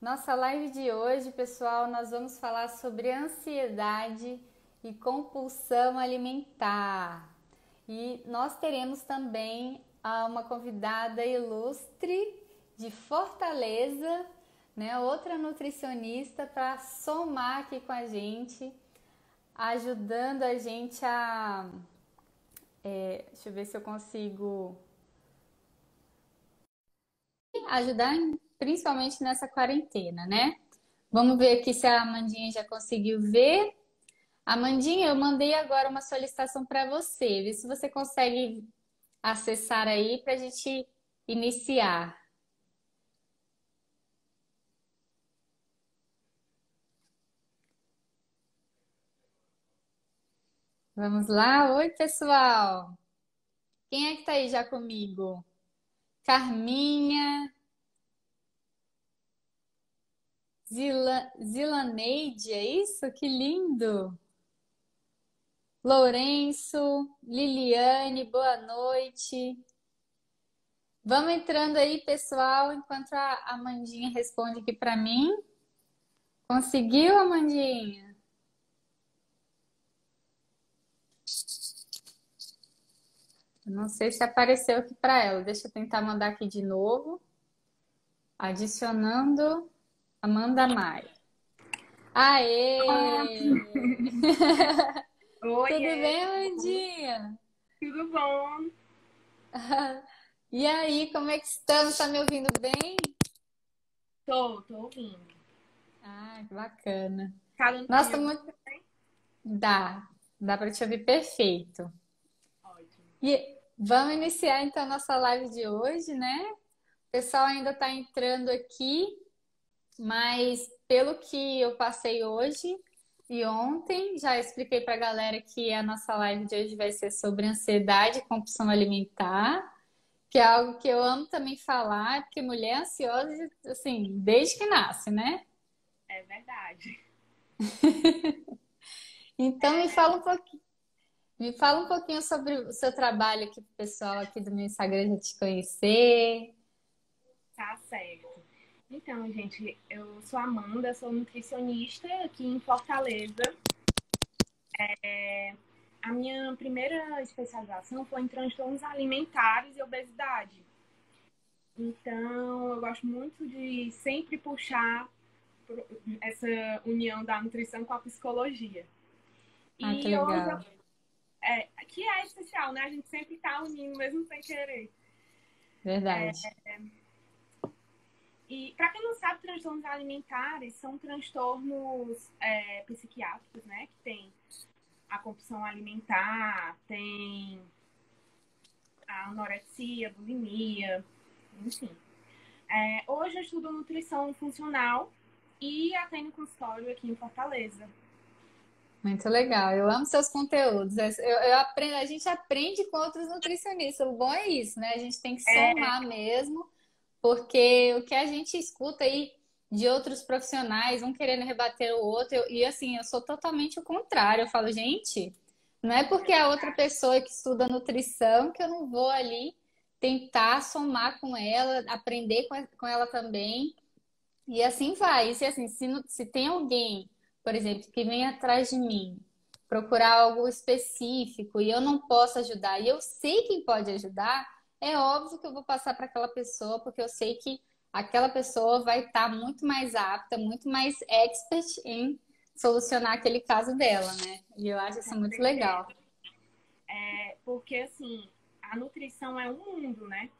Nossa live de hoje, pessoal, nós vamos falar sobre ansiedade e compulsão alimentar. E nós teremos também ah, uma convidada ilustre de Fortaleza, né? Outra nutricionista para somar aqui com a gente, ajudando a gente a. É, deixa eu ver se eu consigo ajudar principalmente nessa quarentena, né? Vamos ver aqui se a Amandinha já conseguiu ver. Amandinha, eu mandei agora uma solicitação para você. Vê se você consegue acessar aí para a gente iniciar. Vamos lá? Oi, pessoal! Quem é que está aí já comigo? Carminha, Zila, Zilaneide, é isso? Que lindo! Lourenço, Liliane, boa noite. Vamos entrando aí, pessoal, enquanto a Amandinha responde aqui para mim. Conseguiu, Amandinha? Não sei se apareceu aqui para ela. Deixa eu tentar mandar aqui de novo. Adicionando Amanda Mai. Aê! Oi, Tudo bem, Amandinha? Tudo bom? E aí, como é que estamos? Tá me ouvindo bem? Tô, tô ouvindo. Ah, que bacana. Tá Nossa, muito. Dá, dá para te ouvir perfeito. Ótimo. E vamos iniciar então a nossa live de hoje, né? O pessoal ainda está entrando aqui, mas pelo que eu passei hoje e ontem, já expliquei para a galera que a nossa live de hoje vai ser sobre ansiedade e compulsão alimentar, que é algo que eu amo também falar, porque mulher é ansiosa, assim, desde que nasce, né? É verdade. Então me fala um pouquinho, me fala um pouquinho sobre o seu trabalho aqui pro pessoal aqui do meu Instagram já te conhecer. Tá certo. Então, gente, eu sou Amanda, sou nutricionista aqui em Fortaleza. É, a minha primeira especialização foi em transtornos alimentares e obesidade. Então, eu gosto muito de sempre puxar essa união da nutrição com a psicologia. Ah, E que legal. hoje É, que é especial, né? A gente sempre tá unindo, mesmo sem querer. Verdade. E para quem não sabe, transtornos alimentares são transtornos é, psiquiátricos, né? Que tem a compulsão alimentar, tem a anorexia, bulimia, enfim. É, hoje eu estudo nutrição funcional e atendo consultório aqui em Fortaleza. Muito legal. Eu amo seus conteúdos. Eu, eu aprendo, a gente aprende com outros nutricionistas. O bom é isso, né? A gente tem que somar mesmo, porque o que a gente escuta aí de outros profissionais, um querendo rebater o outro, eu- e assim, eu sou totalmente o contrário. Eu falo, gente, não é porque a outra pessoa que estuda nutrição que eu não vou ali tentar somar com ela, aprender com ela também. E assim vai. E se, assim, se, se tem alguém, por exemplo, que vem atrás de mim procurar algo específico e eu não posso ajudar, e eu sei quem pode ajudar, é óbvio que eu vou passar para aquela pessoa, porque eu sei que aquela pessoa vai estar muito mais apta, muito mais expert em solucionar aquele caso dela, né? E eu acho isso muito legal. É, porque, assim, a nutrição é um mundo, né?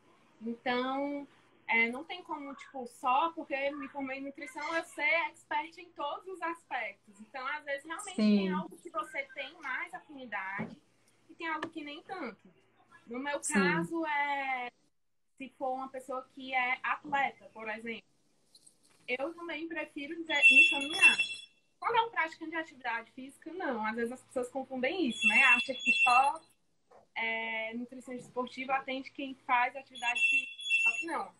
Então, é, não tem como, tipo, só porque me formei em nutrição eu ser expert em todos os aspectos. Então, às vezes, realmente Sim. tem algo que você tem mais afinidade e tem algo que nem tanto. No meu Sim. caso, é se for uma pessoa que é atleta, por exemplo, eu também prefiro dizer, encaminhar. Quando é um praticante de atividade física, não. Às vezes as pessoas confundem isso, né? Acha que só é, nutricionista esportivo atende quem faz atividade física. Não.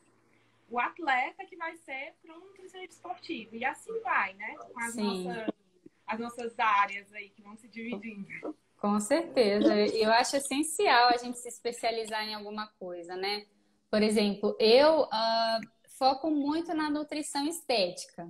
O atleta que vai ser para um nutricionista esportivo. E assim vai, né? Com as Sim. nossas, as nossas áreas aí que vão se dividindo. Com certeza. Eu acho essencial a gente se especializar em alguma coisa, né? Por exemplo, eu ah, focam muito na nutrição estética.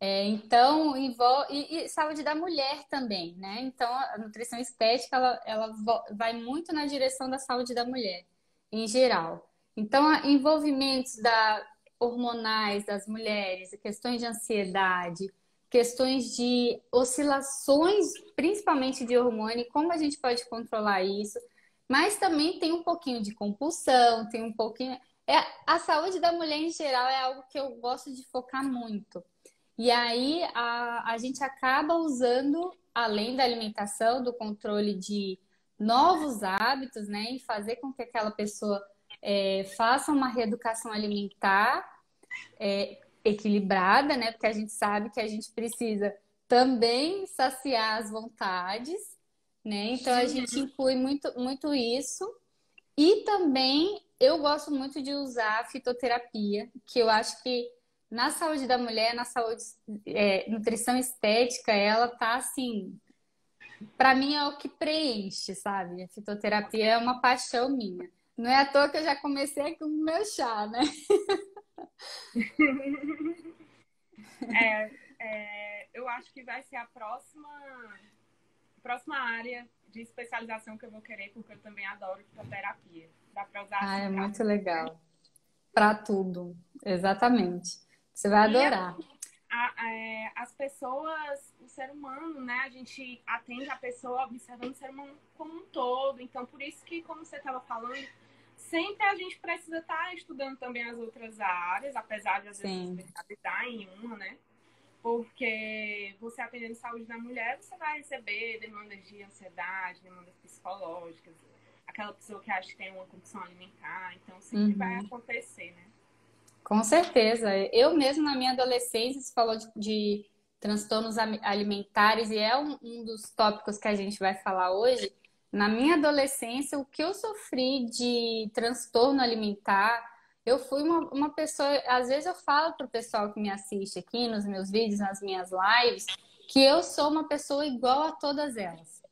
É, então, envolve, e, e, saúde da mulher também, né? Então, a nutrição estética, ela, ela vai muito na direção da saúde da mulher, em geral. Então, envolvimentos da, hormonais das mulheres, questões de ansiedade, questões de oscilações, principalmente de hormônio, como a gente pode controlar isso. Mas também tem um pouquinho de compulsão, tem um pouquinho. É, a saúde da mulher em geral é algo que eu gosto de focar muito. E aí a, a gente acaba usando, além da alimentação, do controle de novos hábitos, né? E fazer com que aquela pessoa é, faça uma reeducação alimentar é, equilibrada, né? Porque a gente sabe que a gente precisa também saciar as vontades, né? Então a gente inclui muito, muito isso. E também eu gosto muito de usar a fitoterapia, que eu acho que na saúde da mulher, na saúde, é, nutrição estética, ela tá assim. Para mim é o que preenche, sabe? A fitoterapia é uma paixão minha. Não é à toa que eu já comecei com o meu chá, né? é, é, eu acho que vai ser a próxima, próxima área de especialização que eu vou querer, porque eu também adoro fitoterapia. Dá para usar Ah, é muito legal. Para tudo, exatamente. Você vai adorar. A, a, é, as pessoas, o ser humano, né? A gente atende a pessoa observando o ser humano como um todo. Então, por isso que, como você estava falando, sempre a gente precisa estar tá estudando também as outras áreas, apesar de às vezes especializar em uma, né? Porque você atendendo saúde da mulher, você vai receber demandas de ansiedade, demandas psicológicas, aquela pessoa que acha que tem uma condição alimentar, então sempre uhum. vai acontecer, né? Com certeza. Eu mesmo na minha adolescência, você falou de, de transtornos alimentares e é um, um, dos tópicos que a gente vai falar hoje. Na minha adolescência, o que eu sofri de transtorno alimentar, eu fui uma, uma pessoa. Às vezes eu falo para o pessoal que me assiste aqui nos meus vídeos, nas minhas lives, que eu sou uma pessoa igual a todas elas.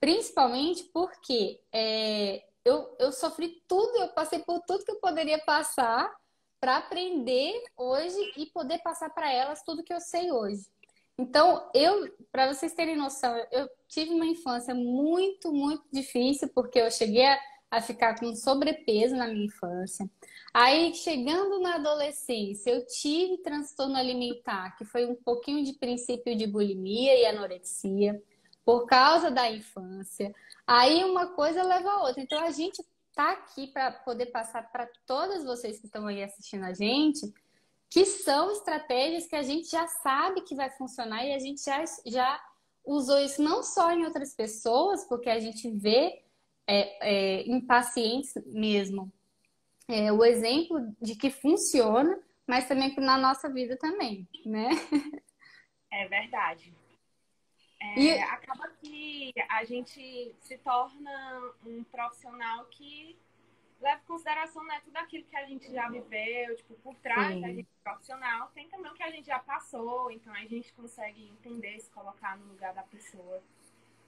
Principalmente porque é, eu, eu sofri tudo, eu passei por tudo que eu poderia passar para aprender hoje e poder passar para elas tudo que eu sei hoje. Então, eu, para vocês terem noção, eu tive uma infância muito, muito difícil, porque eu cheguei a, a ficar com sobrepeso na minha infância. Aí, chegando na adolescência, eu tive transtorno alimentar, que foi um pouquinho de princípio de bulimia e anorexia, por causa da infância. Aí, uma coisa leva a outra. Então, a gente tá aqui para poder passar para todas vocês que estão aí assistindo a gente, que são estratégias que a gente já sabe que vai funcionar e a gente já, já usou isso não só em outras pessoas, porque a gente vê é, é, mesmo é, o exemplo de que funciona, mas também na nossa vida também, né? É verdade. É, e... Acaba que a gente se torna um profissional que leva em consideração né, tudo aquilo que a gente já viveu, tipo, por trás Sim. da gente profissional, tem também o que a gente já passou, então a gente consegue entender, se colocar no lugar da pessoa.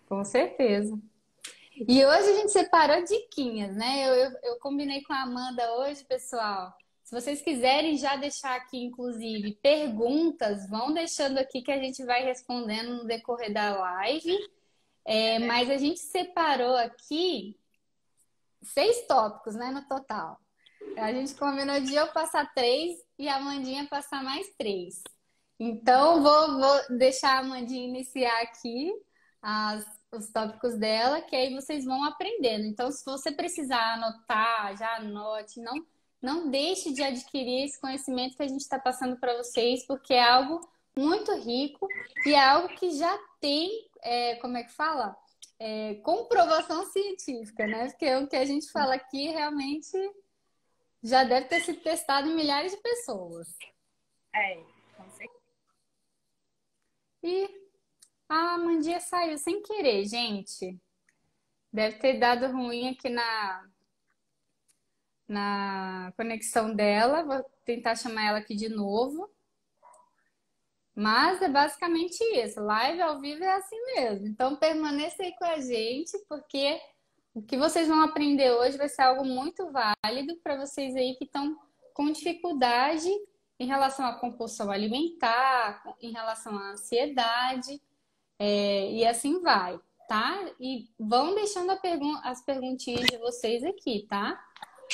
Com certeza. E hoje a gente separou diquinhas, né? Eu, eu, eu combinei com a Amanda hoje, pessoal. Se vocês quiserem já deixar aqui, inclusive, perguntas, vão deixando aqui que a gente vai respondendo no decorrer da live. É, mas a gente separou aqui seis tópicos, né, no total. A gente combinou de eu passar três e a Amandinha passar mais três. Então, vou, vou deixar a Amandinha iniciar aqui as, os tópicos dela, que aí vocês vão aprendendo. Então, se você precisar anotar, já anote, não não deixe de adquirir esse conhecimento que a gente está passando para vocês, porque é algo muito rico e é algo que já tem, é, como é que fala? É, comprovação científica, né? Porque o que a gente fala aqui realmente já deve ter sido testado em milhares de pessoas. É, com certeza. E a Mandia saiu sem querer, gente. Deve ter dado ruim aqui na, na conexão dela. Vou tentar chamar ela aqui de novo. Mas é basicamente isso. Live ao vivo é assim mesmo. Então permaneça aí com a gente, porque o que vocês vão aprender hoje vai ser algo muito válido para vocês aí que estão com dificuldade em relação à compulsão alimentar, em relação à ansiedade, é, e assim vai, tá? E vão deixando pergun as perguntinhas de vocês aqui, tá?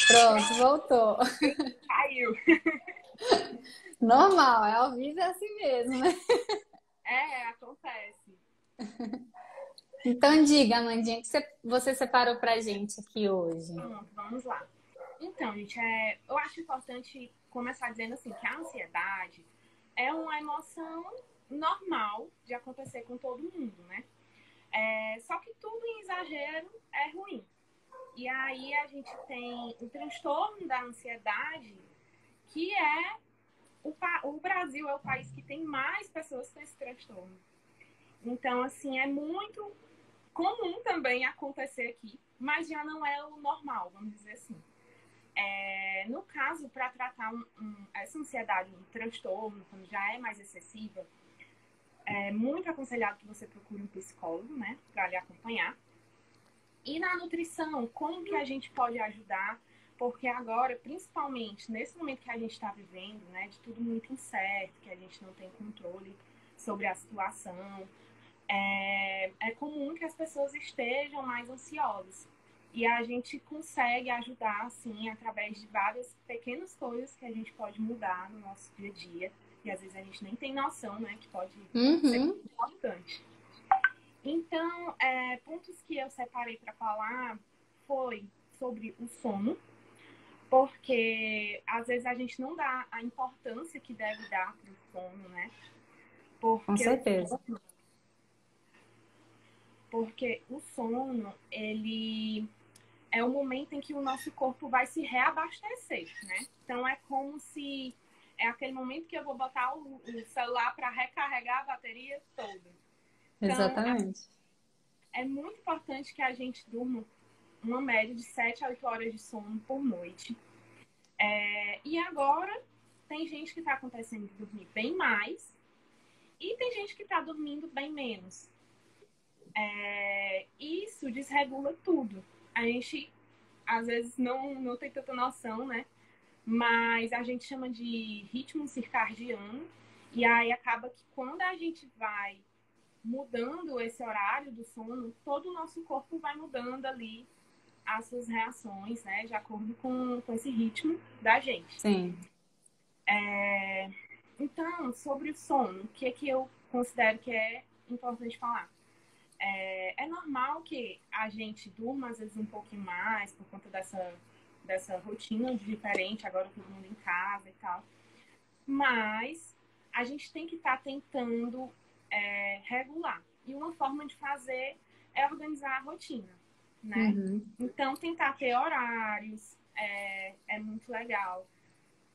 Pronto, voltou. Caiu. Normal, é ao vivo é assim mesmo, né? É, acontece. Então diga, Amandinha, o que você separou pra gente aqui hoje? Pronto, vamos lá. Então, gente, é, eu acho importante começar dizendo assim que a ansiedade é uma emoção normal de acontecer com todo mundo, né? É, só que tudo em exagero é ruim. E aí a gente tem o transtorno da ansiedade, que é o, o Brasil é o país que tem mais pessoas com esse transtorno. Então, assim, é muito comum também acontecer aqui, mas já não é o normal, vamos dizer assim. É, no caso, para tratar um, um, essa ansiedade, um transtorno, quando já é mais excessiva, é muito aconselhado que você procure um psicólogo, né, para lhe acompanhar. E na nutrição, como que a gente pode ajudar? Porque agora, principalmente nesse momento que a gente está vivendo, né, de tudo muito incerto, que a gente não tem controle sobre a situação, é, é comum que as pessoas estejam mais ansiosas. E a gente consegue ajudar, assim, através de várias pequenas coisas que a gente pode mudar no nosso dia a dia. E às vezes a gente nem tem noção, né, que pode uhum. ser muito importante. Então, é, pontos que eu separei para falar foi sobre o sono, porque às vezes a gente não dá a importância que deve dar para o sono, né? Porque Com certeza. O sono, porque o sono, ele é o momento em que o nosso corpo vai se reabastecer, né? Então é como se é aquele momento que eu vou botar o, o celular para recarregar a bateria toda. Então, Exatamente. É, é muito importante que a gente durma uma média de 7 a 8 horas de sono por noite. É, e agora tem gente que está acontecendo de dormir bem mais e tem gente que está dormindo bem menos. É, isso desregula tudo. A gente às vezes não, não tem tanta noção, né? Mas a gente chama de ritmo circadiano. E aí acaba que quando a gente vai mudando esse horário do sono, todo o nosso corpo vai mudando ali as suas reações, né? De acordo com, com esse ritmo da gente. Sim. É... Então, sobre o sono, o que, é que eu considero que é importante falar? É, é normal que a gente durma, às vezes, um pouquinho mais por conta dessa, dessa rotina diferente, agora todo mundo em casa e tal. Mas a gente tem que estar tá tentando é, regular. E uma forma de fazer é organizar a rotina, né? Uhum. Então, tentar ter horários é, é muito legal.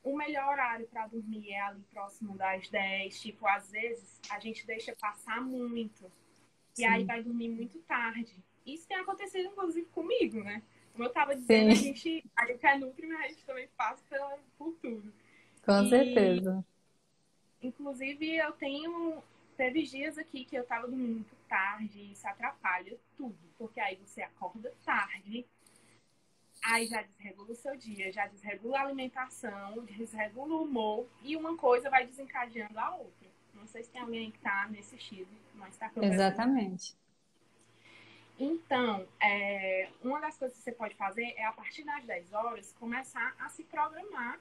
O melhor horário para dormir é ali próximo das 10. Tipo, às vezes a gente deixa passar muito e aí vai dormir muito tarde. Isso tem acontecido, inclusive, comigo, né? Como eu estava dizendo, Sim. a gente, a gente é nutri, mas a gente também passa pela, por tudo. Com e, certeza. Inclusive, eu tenho. Teve dias aqui que eu estava dormindo muito tarde e isso atrapalha tudo. Porque aí você acorda tarde, aí já desregula o seu dia, já desregula a alimentação, desregula o humor e uma coisa vai desencadeando a outra. Não sei se tem alguém que está nesse estilo, mas está Exatamente. Então, é, uma das coisas que você pode fazer é, a partir das 10 horas, começar a se programar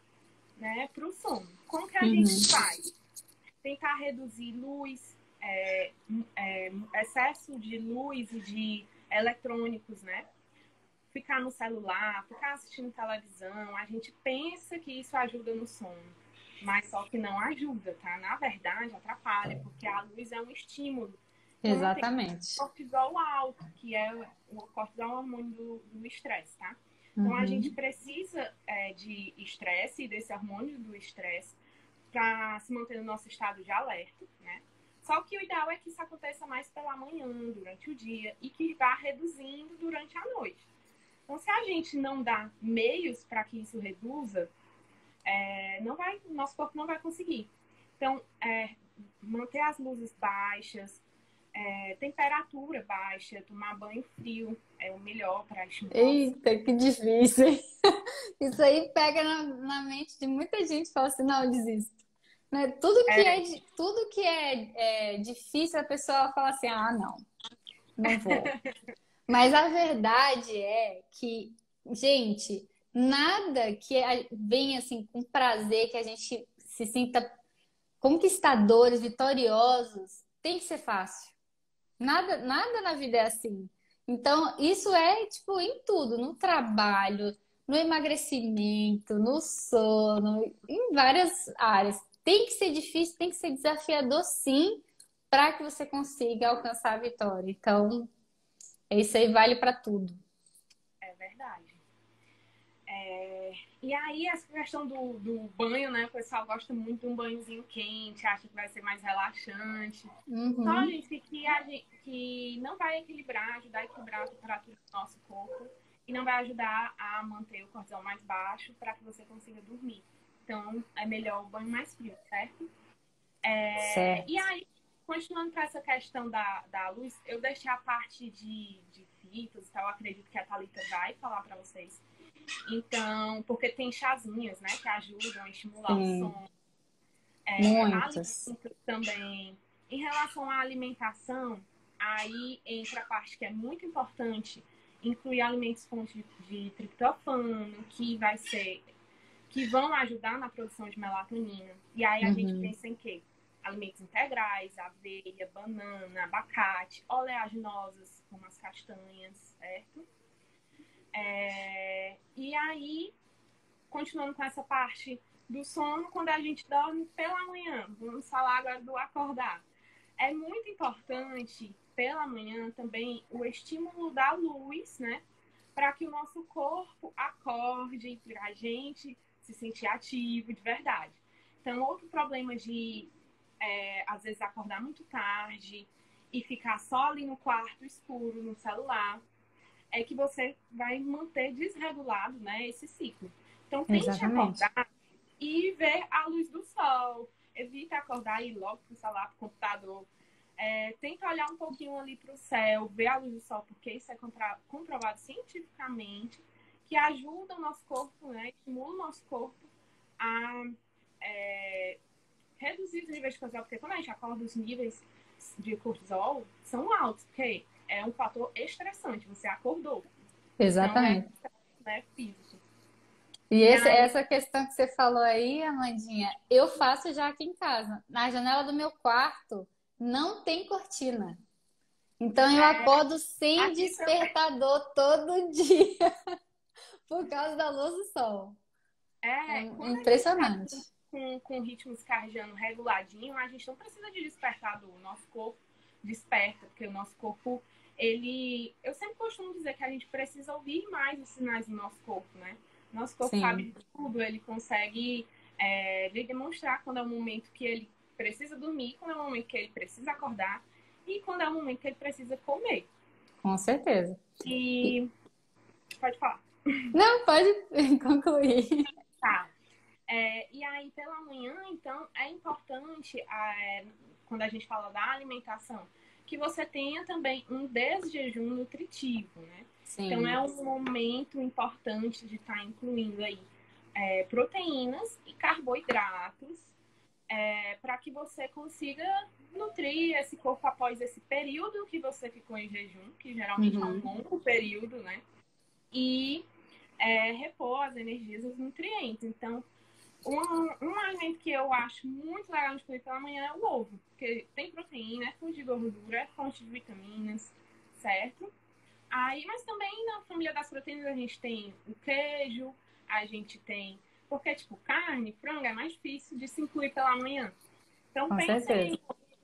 né, para o sono. Como que a uhum. gente faz? Tentar reduzir luz, é, é, excesso de luz e de eletrônicos, né? Ficar no celular, ficar assistindo televisão. A gente pensa que isso ajuda no sono mas só que não ajuda, tá? Na verdade, atrapalha, porque a luz é um estímulo. Então, Exatamente. Tem cortisol alto, que é o cortisol é hormônio do estresse, tá? Então, uhum. a gente precisa é, de estresse, desse hormônio do estresse, para se manter no nosso estado de alerta, né? Só que o ideal é que isso aconteça mais pela manhã, durante o dia, e que vá reduzindo durante a noite. Então, se a gente não dá meios para que isso reduza, é, não vai, nosso corpo não vai conseguir. Então, é, manter as luzes baixas, é, temperatura baixa, tomar banho frio é o melhor para estimular. Eita, que difícil! Isso aí pega na, na mente de muita gente fala assim, não, desisto. Né? Tudo que é, é tudo que é, é, difícil, a pessoa fala assim, ah, não, não vou. Mas a verdade é que, gente, nada que venha assim com prazer, que a gente se sinta conquistadores, vitoriosos, tem que ser fácil. Nada, nada na vida é assim. Então, isso é tipo em tudo, no trabalho, no emagrecimento, no sono, em várias áreas. Tem que ser difícil, tem que ser desafiador, sim, para que você consiga alcançar a vitória. Então, isso aí vale para tudo. É verdade. É... E aí, essa questão do, do banho, né? O pessoal gosta muito de um banhozinho quente, acha que vai ser mais relaxante. Uhum. Só, gente, que, a gente, que não vai equilibrar, ajudar a equilibrar a temperatura do nosso corpo e não vai ajudar a manter o cortisol mais baixo para que você consiga dormir. Então, é melhor o banho mais frio, certo? É... certo. E aí, continuando com essa questão da, da luz, eu deixei a parte de, de fitas e tal, eu acredito que a Thalita vai falar para vocês então, porque tem chazinhas, né, que ajudam a estimular Sim. o som. É, Muitas. também. Em relação à alimentação, aí entra a parte que é muito importante, incluir alimentos fontes de, de triptofano, que vai ser que vão ajudar na produção de melatonina. E aí a uhum. gente pensa em quê? Alimentos integrais, aveia, banana, abacate, oleaginosas, como as castanhas, certo? É, e aí, continuando com essa parte do sono, quando a gente dorme pela manhã, vamos falar agora do acordar. É muito importante pela manhã também o estímulo da luz, né? Para que o nosso corpo acorde, para a gente se sentir ativo de verdade. Então, outro problema de, é, às vezes, acordar muito tarde e ficar só ali no quarto escuro, no celular, é que você vai manter desregulado né, esse ciclo. Então, tente Exatamente. acordar e ver a luz do sol. Evita acordar e ir logo para o celular, para o computador. É, tenta olhar um pouquinho ali para o céu, ver a luz do sol, porque isso é comprovado cientificamente, que ajuda o nosso corpo, né, estimula o nosso corpo a é, reduzir os níveis de cortisol, porque quando a gente acorda, os níveis de cortisol são altos, porque é um fator estressante. Você acordou. Exatamente. Então, é, né, físico. E esse, aí... essa questão que você falou aí, Amandinha, eu faço já aqui em casa. Na janela do meu quarto não tem cortina. Então eu é, acordo sem despertador também. todo dia por causa da luz do sol. É, é impressionante. Tá com, com ritmos cardiano reguladinho, a gente não precisa de despertador. O nosso corpo desperta, porque o nosso corpo ele. Eu sempre costumo dizer que a gente precisa ouvir mais os sinais do nosso corpo, né? Nosso corpo Sim. sabe tudo, ele consegue é, demonstrar quando é o momento que ele precisa dormir, quando é o momento que ele precisa acordar e quando é o momento que ele precisa comer. Com certeza. E. e... Pode falar. Não, pode concluir. Tá. É, e aí, pela manhã, então, é importante, é, quando a gente fala da alimentação, que você tenha também um desjejum nutritivo, né? Sim. Então é um momento importante de estar tá incluindo aí é, proteínas e carboidratos é, para que você consiga nutrir esse corpo após esse período que você ficou em jejum, que geralmente uhum. é um uhum. longo período, né? E é, repor as energias e os nutrientes. Então, um, um alimento que eu acho muito legal de comer pela manhã é o ovo, porque tem proteína, é fonte de gordura, é fonte de vitaminas, certo? Aí, mas também na família das proteínas a gente tem o queijo, a gente tem. Porque, tipo, carne, frango é mais difícil de se incluir pela manhã. Então, pense em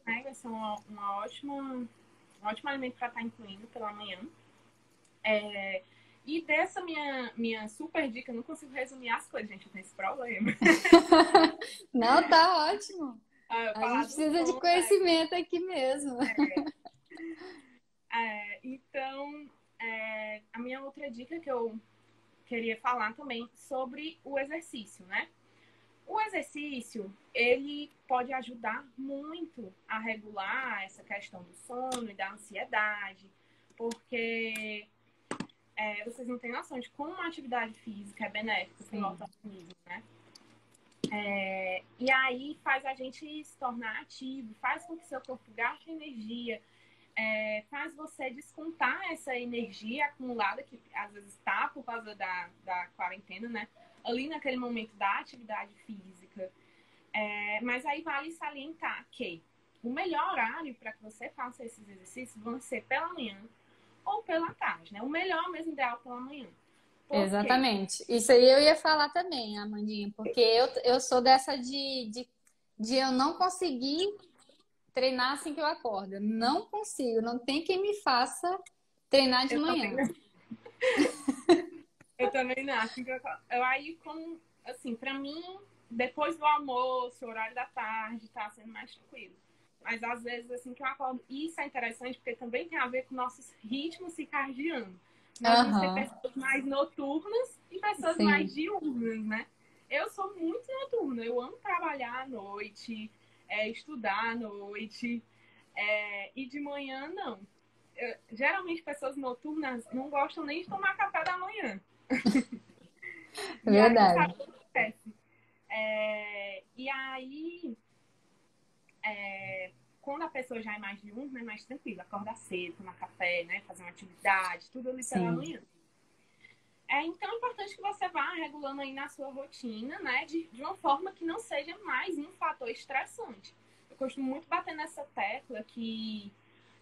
né? Vai ser uma, uma ótima, um ótimo alimento para estar tá incluindo pela manhã. É, e dessa minha, minha super dica, eu não consigo resumir as coisas, gente, eu tenho esse problema. não, tá ótimo. Ah, a gente precisa de conhecimento aqui mesmo. É. É, então, é, a minha outra dica que eu queria falar também sobre o exercício, né? O exercício, ele pode ajudar muito a regular essa questão do sono e da ansiedade, porque é, vocês não têm noção de como uma atividade física é benéfica para o nosso organismo, né? É, e aí faz a gente se tornar ativo, faz com que seu corpo gaste energia, é, faz você descontar essa energia acumulada, que às vezes está por causa da, da quarentena, né? Ali naquele momento da atividade física. É, mas aí vale salientar que o melhor horário para que você faça esses exercícios vão ser pela manhã ou pela tarde, né? O melhor mesmo ideal pela manhã. Exatamente. Isso aí eu ia falar também, Amandinha, porque eu, eu sou dessa de, de, de eu não conseguir treinar assim que eu acordo. Eu não consigo, não tem quem me faça treinar de eu manhã. Também eu também não. Assim eu, eu aí, como, assim, pra mim, depois do almoço, horário da tarde, tá sendo mais tranquilo. Mas às vezes, assim, que eu acordo, isso é interessante porque também tem a ver com nossos ritmos circadianos. Nós uhum. pessoas mais noturnas e pessoas Sim. mais diurnas, né? Eu sou muito noturna, eu amo trabalhar à noite, é, estudar à noite, é, e de manhã não. Eu, geralmente pessoas noturnas não gostam nem de tomar café da manhã. Verdade. E aí, é, e aí é, quando a pessoa já é mais de um, é mais tranquila, acordar cedo, tomar café, né, fazer uma atividade, tudo ali pela manhã. É, então é importante que você vá regulando aí na sua rotina, né, de, de uma forma que não seja mais um fator estressante. Eu costumo muito bater nessa tecla que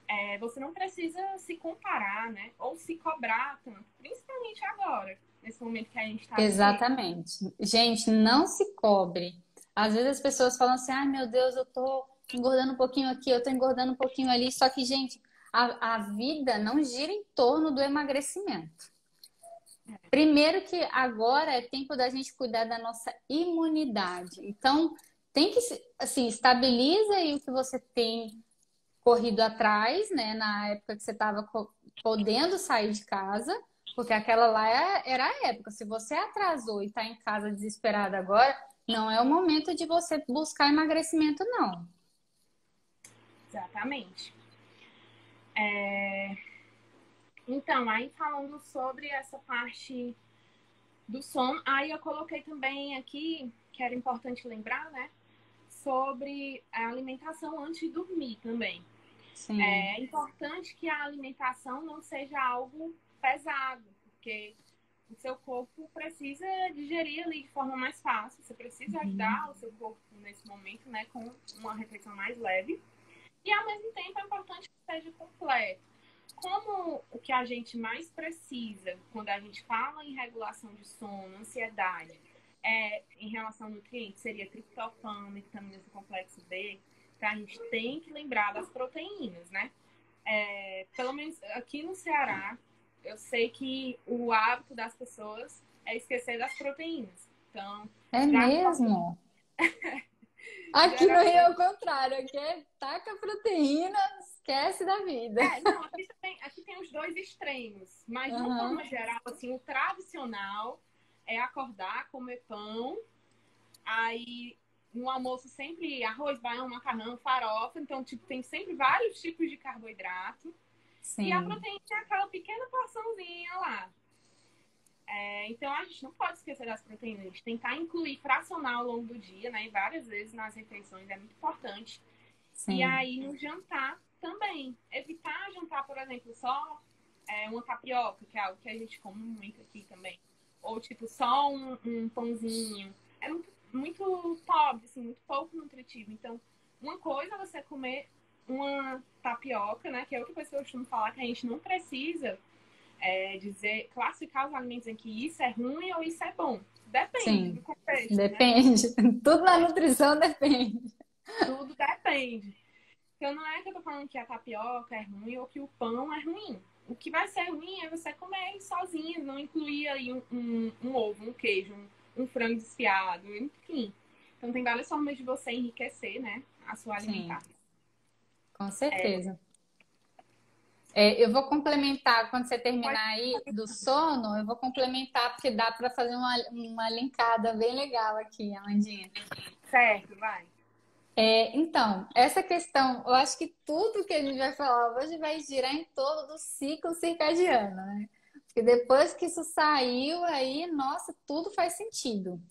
é, você não precisa se comparar, né, ou se cobrar tanto, principalmente agora, nesse momento que a gente está Exatamente. Vivendo. Gente, não se cobre. Às vezes as pessoas falam assim, ai ah, meu Deus, eu tô engordando um pouquinho aqui, eu tô engordando um pouquinho ali. Só que, gente, a, a vida não gira em torno do emagrecimento. Primeiro que agora é tempo da gente cuidar da nossa imunidade. Então, tem que, assim, estabiliza aí o que você tem corrido atrás, né? Na época que você estava podendo sair de casa, porque aquela lá é, era a época. Se você atrasou e está em casa desesperada agora, não é o momento de você buscar emagrecimento, não. Exatamente. É... Então, aí falando sobre essa parte do sono, aí eu coloquei também aqui, que era importante lembrar, né? Sobre a alimentação antes de dormir também. Sim. É importante que a alimentação não seja algo pesado, porque o seu corpo precisa digerir ali de forma mais fácil. Você precisa uhum. ajudar o seu corpo nesse momento, né, com uma refeição mais leve. E ao mesmo tempo é importante que seja completo. Como o que a gente mais precisa quando a gente fala em regulação de sono, ansiedade, é, em relação ao nutriente, seria triptofano, vitaminas do complexo B, então a gente tem que lembrar das proteínas, né? É, pelo menos aqui no Ceará, eu sei que o hábito das pessoas é esquecer das proteínas. Então, é mesmo? Aqui no Rio é o contrário, aqui é taca proteína, esquece da vida. É, não, aqui tem, aqui tem os dois extremos, mas uhum. de uma forma geral, assim, o tradicional é acordar, comer pão, aí no almoço sempre arroz, baião, macarrão, farofa, então tipo, tem sempre vários tipos de carboidrato. Sim. E a proteína é aquela pequena porçãozinha lá. É, então a gente não pode esquecer das proteínas, a gente tentar incluir fracionar ao longo do dia, né? E várias vezes nas refeições é muito importante. Sim. E aí no jantar também. Evitar jantar, por exemplo, só é, uma tapioca, que é algo que a gente come muito aqui também. Ou tipo, só um, um pãozinho. É muito, muito pobre, assim, muito pouco nutritivo. Então, uma coisa é você comer uma tapioca, né? Que é outra coisa que eu costumo falar que a gente não precisa é, dizer, classificar os alimentos em que isso é ruim ou isso é bom. Depende Sim, do contexto. Né? Depende. Né? Tudo na nutrição depende. Tudo depende. Então não é que eu tô falando que a tapioca é ruim ou que o pão é ruim. O que vai ser ruim é você comer sozinho, não incluir aí um, um, um ovo, um queijo, um, um, frango desfiado, enfim. Então tem várias formas de você enriquecer, né, a sua alimentação. Sim. Com certeza. É, é, eu vou complementar, quando você terminar aí do sono, eu vou complementar, porque dá para fazer uma, uma linkada bem legal aqui, Amandinha. Certo, vai. É, então, essa questão, eu acho que tudo que a gente vai falar hoje vai girar em torno do ciclo circadiano, né? Porque depois que isso saiu, aí, nossa, tudo faz sentido.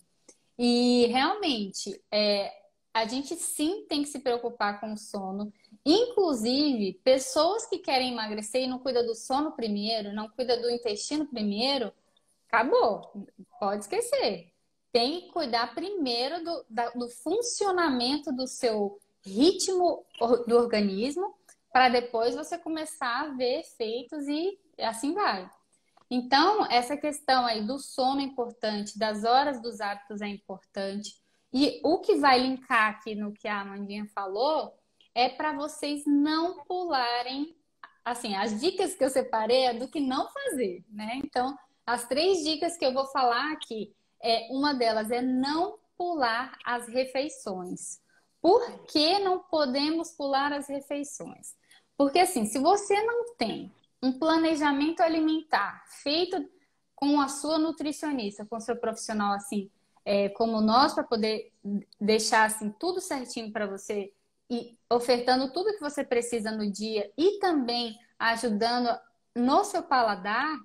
E realmente, é, a gente sim tem que se preocupar com o sono. Inclusive, pessoas que querem emagrecer e não cuidam do sono primeiro, não cuidam do intestino primeiro, acabou. Pode esquecer. Tem que cuidar primeiro do, da, do funcionamento do seu ritmo do organismo, para depois você começar a ver efeitos e assim vai. Então, essa questão aí do sono é importante, das horas dos hábitos é importante. E o que vai linkar aqui no que a Amandinha falou é para vocês não pularem. Assim, as dicas que eu separei é do que não fazer, né? Então, as três dicas que eu vou falar aqui, é, uma delas é não pular as refeições. Por que não podemos pular as refeições? Porque assim, se você não tem um planejamento alimentar feito com a sua nutricionista, com o seu profissional assim, é, como nós, para poder deixar assim tudo certinho para você e ofertando tudo que você precisa no dia e também ajudando no seu paladar,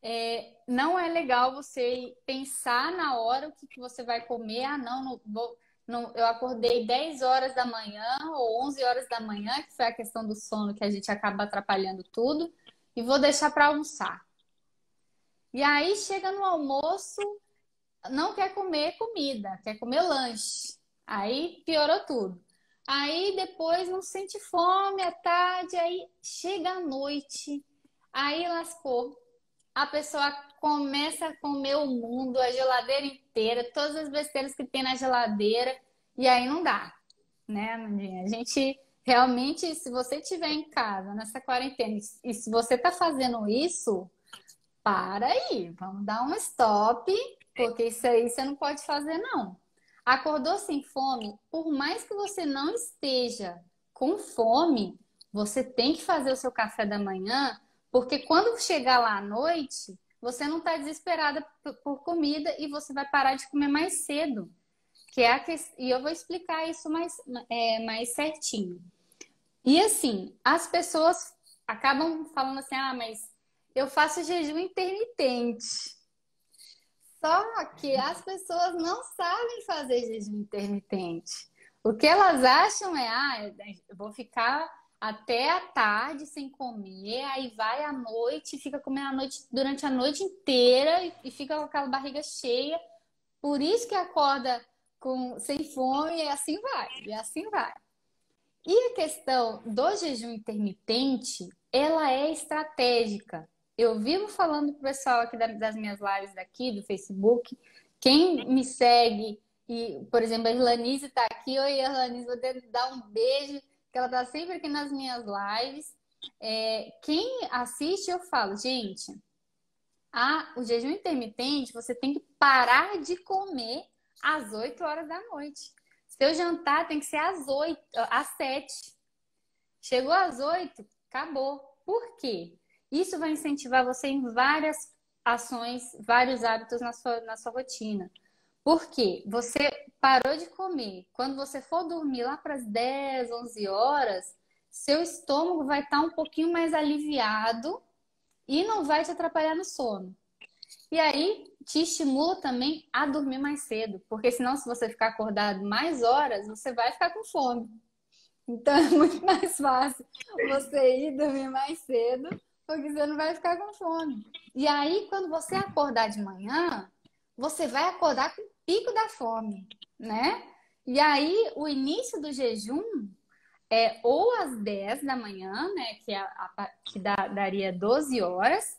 é, não é legal você pensar na hora o que, que você vai comer. Ah, não, não vou, não, eu acordei 10 horas da manhã ou 11 horas da manhã, que foi a questão do sono que a gente acaba atrapalhando tudo, e vou deixar para almoçar. E aí chega no almoço, não quer comer comida, quer comer lanche. Aí piorou tudo. Aí depois não sente fome à tarde, aí chega a noite, aí lascou. A pessoa começa a comer o mundo, a geladeira inteira, todas as besteiras que tem na geladeira, e aí não dá, né, Amandinha? A gente realmente, se você estiver em casa nessa quarentena e se você está fazendo isso, para aí, vamos dar um stop, porque isso aí você não pode fazer, não. Acordou sem fome, por mais que você não esteja com fome, você tem que fazer o seu café da manhã, porque quando chegar lá à noite, você não está desesperada por comida e você vai parar de comer mais cedo. Que é a que... E eu vou explicar isso mais, é, mais certinho. E assim, as pessoas acabam falando assim: ah, mas eu faço jejum intermitente. Só que as pessoas não sabem fazer jejum intermitente. O que elas acham é: ah, eu vou ficar até a tarde sem comer, aí vai à noite, fica comendo a noite, durante a noite inteira e, fica com aquela barriga cheia. Por isso que acorda com, sem fome e assim vai, e assim vai. E a questão do jejum intermitente, ela é estratégica. Eu vivo falando pro pessoal aqui das minhas lives daqui, do Facebook, quem me segue, e, por exemplo, a Irlanise está aqui. Oi, Irlanise, vou dar um beijo que ela tá sempre aqui nas minhas lives. É, quem assiste, eu falo, gente, a, o jejum intermitente, você tem que parar de comer às 8 horas da noite. Seu jantar tem que ser às 8, às 7. Chegou às 8, acabou. Por quê? Isso vai incentivar você em várias ações, vários hábitos na sua, na sua rotina. Porque você parou de comer. Quando você for dormir lá para as 10, 11 horas, seu estômago vai estar tá um pouquinho mais aliviado e não vai te atrapalhar no sono. E aí te estimula também a dormir mais cedo, porque senão se você ficar acordado mais horas, você vai ficar com fome. Então é muito mais fácil você ir dormir mais cedo, porque você não vai ficar com fome. E aí quando você acordar de manhã, você vai acordar com o pico da fome, né? E aí, o início do jejum é ou às 10 da manhã, né? Que, é a, que dá, daria 12 horas,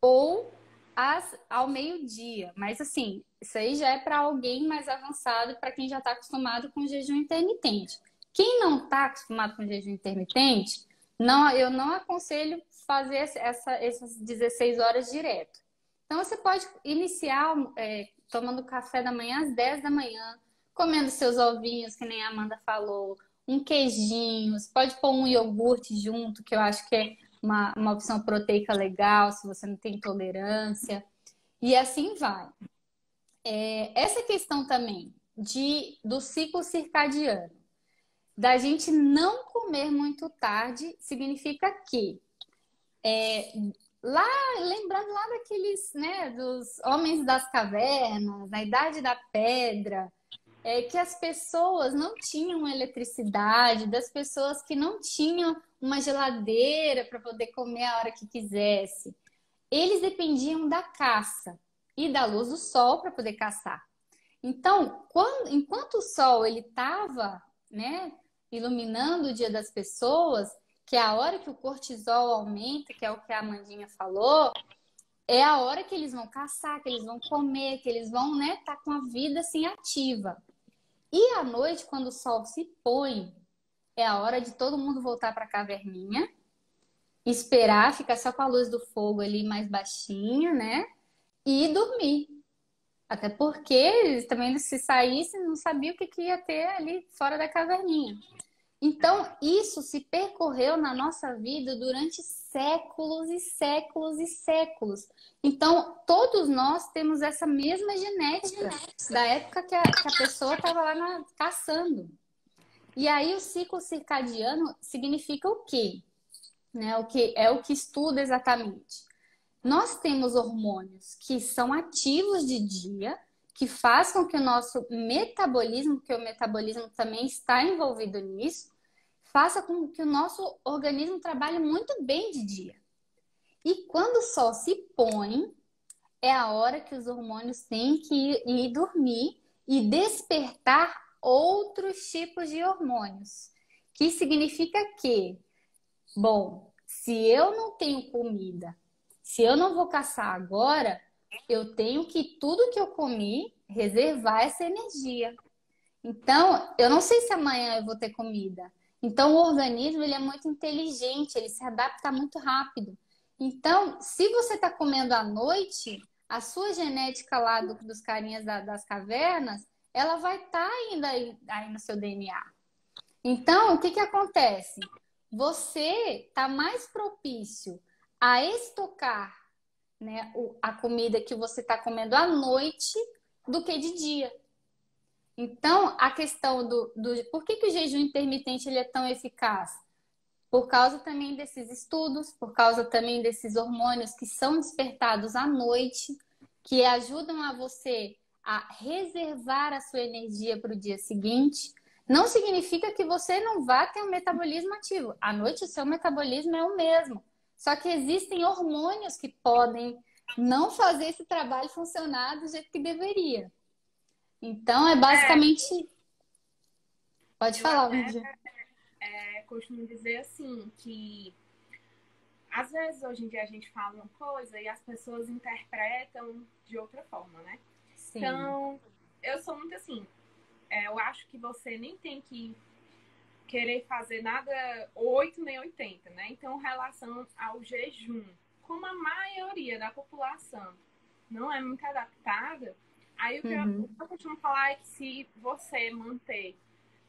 ou às, ao meio-dia. Mas, assim, isso aí já é para alguém mais avançado, para quem já está acostumado com jejum intermitente. Quem não está acostumado com jejum intermitente, não, eu não aconselho fazer essa, essas 16 horas direto. Então, você pode iniciar é, tomando café da manhã às 10 da manhã, comendo seus ovinhos, que nem a Amanda falou, um queijinho, você pode pôr um iogurte junto, que eu acho que é uma, uma opção proteica legal, se você não tem intolerância. E assim vai. É, essa questão também de, do ciclo circadiano, da gente não comer muito tarde, significa que é, lá, lembrando lá daqueles, né, dos homens das cavernas, na idade da pedra, é que as pessoas não tinham eletricidade, das pessoas que não tinham uma geladeira para poder comer a hora que quisesse. Eles dependiam da caça e da luz do sol para poder caçar. Então, quando, enquanto o sol ele estava, né, iluminando o dia das pessoas, que a hora que o cortisol aumenta, que é o que a Amandinha falou, é a hora que eles vão caçar, que eles vão comer, que eles vão, né, estar tá com a vida assim ativa. E à noite, quando o sol se põe, é a hora de todo mundo voltar para a caverninha, esperar, ficar só com a luz do fogo ali mais baixinha, né? E dormir. Até porque eles também, se saíssem, não sabiam o que, que ia ter ali fora da caverninha. Então, isso se percorreu na nossa vida durante séculos e séculos e séculos. Então, todos nós temos essa mesma genética da época que a, que a pessoa estava lá na, caçando. E aí, o ciclo circadiano significa o quê? Né? O que é o que estuda exatamente. Nós temos hormônios que são ativos de dia, que faz com que o nosso metabolismo, que o metabolismo também está envolvido nisso, faça com que o nosso organismo trabalhe muito bem de dia. E quando o sol se põe, é a hora que os hormônios têm que ir, ir dormir e despertar outros tipos de hormônios. Que significa que, bom, se eu não tenho comida, se eu não vou caçar agora, eu tenho que tudo que eu comi reservar essa energia. Então, eu não sei se amanhã eu vou ter comida. Então, o organismo ele é muito inteligente, ele se adapta muito rápido. Então, se você está comendo à noite, a sua genética lá do, dos carinhas da, das cavernas, ela vai estar tá ainda aí, aí no seu DNA. Então, o que, que acontece? Você está mais propício a estocar né, a comida que você está comendo à noite do que de dia. Então, a questão do, do por que, que o jejum intermitente ele é tão eficaz? Por causa também desses estudos, por causa também desses hormônios que são despertados à noite, que ajudam a você a reservar a sua energia para o dia seguinte. Não significa que você não vá ter um metabolismo ativo. À noite, o seu metabolismo é o mesmo. Só que existem hormônios que podem não fazer esse trabalho funcionar do jeito que deveria. Então, é basicamente. É. Pode falar, Lídia. É, costumo dizer assim, que às vezes hoje em dia a gente fala uma coisa e as pessoas interpretam de outra forma, né? Sim. Então, eu sou muito assim. É, eu acho que você nem tem que querer fazer nada 8 nem 80, né? Então, relação ao jejum, como a maioria da população não é muito adaptada, Aí o que, uhum. eu, eu costumo falar é que se você manter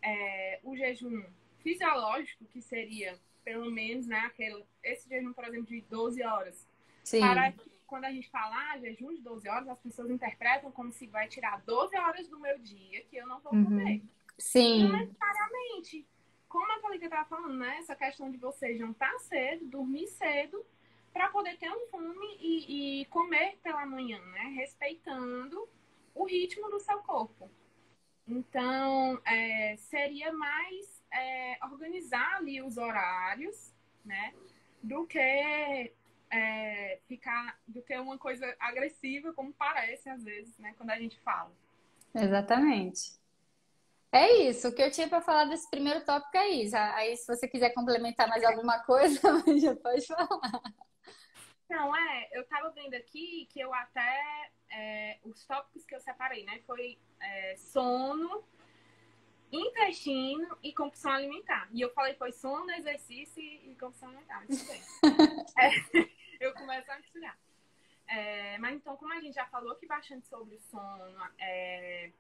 é, o jejum fisiológico, que seria pelo menos, né, aquele, esse jejum, por exemplo, de 12 horas. Sim. Para quando a gente fala ah, jejum de 12 horas, as pessoas interpretam como se vai tirar 12 horas do meu dia que eu não vou uhum. comer. Sim. Não necessariamente. Como a Thalita estava falando, né? Essa questão de você jantar cedo, dormir cedo, para poder ter um fome e, e comer pela manhã, né? Respeitando o ritmo do seu corpo. Então, é, seria mais é, organizar ali os horários, né? Do que é, ficar, do que uma coisa agressiva, como parece às vezes, né? Quando a gente fala. Exatamente. É isso. O que eu tinha para falar desse primeiro tópico é isso. Aí, se você quiser complementar mais alguma coisa, já pode falar. Não, é, eu tava vendo aqui que eu até. É, os tópicos que eu separei, né? Foi é, sono, intestino e compulsão alimentar. E eu falei, foi sono, exercício e compulsão alimentar. Muito bem. é, eu começo a misturar. É, mas então, como a gente já falou aqui bastante sobre o sono, é,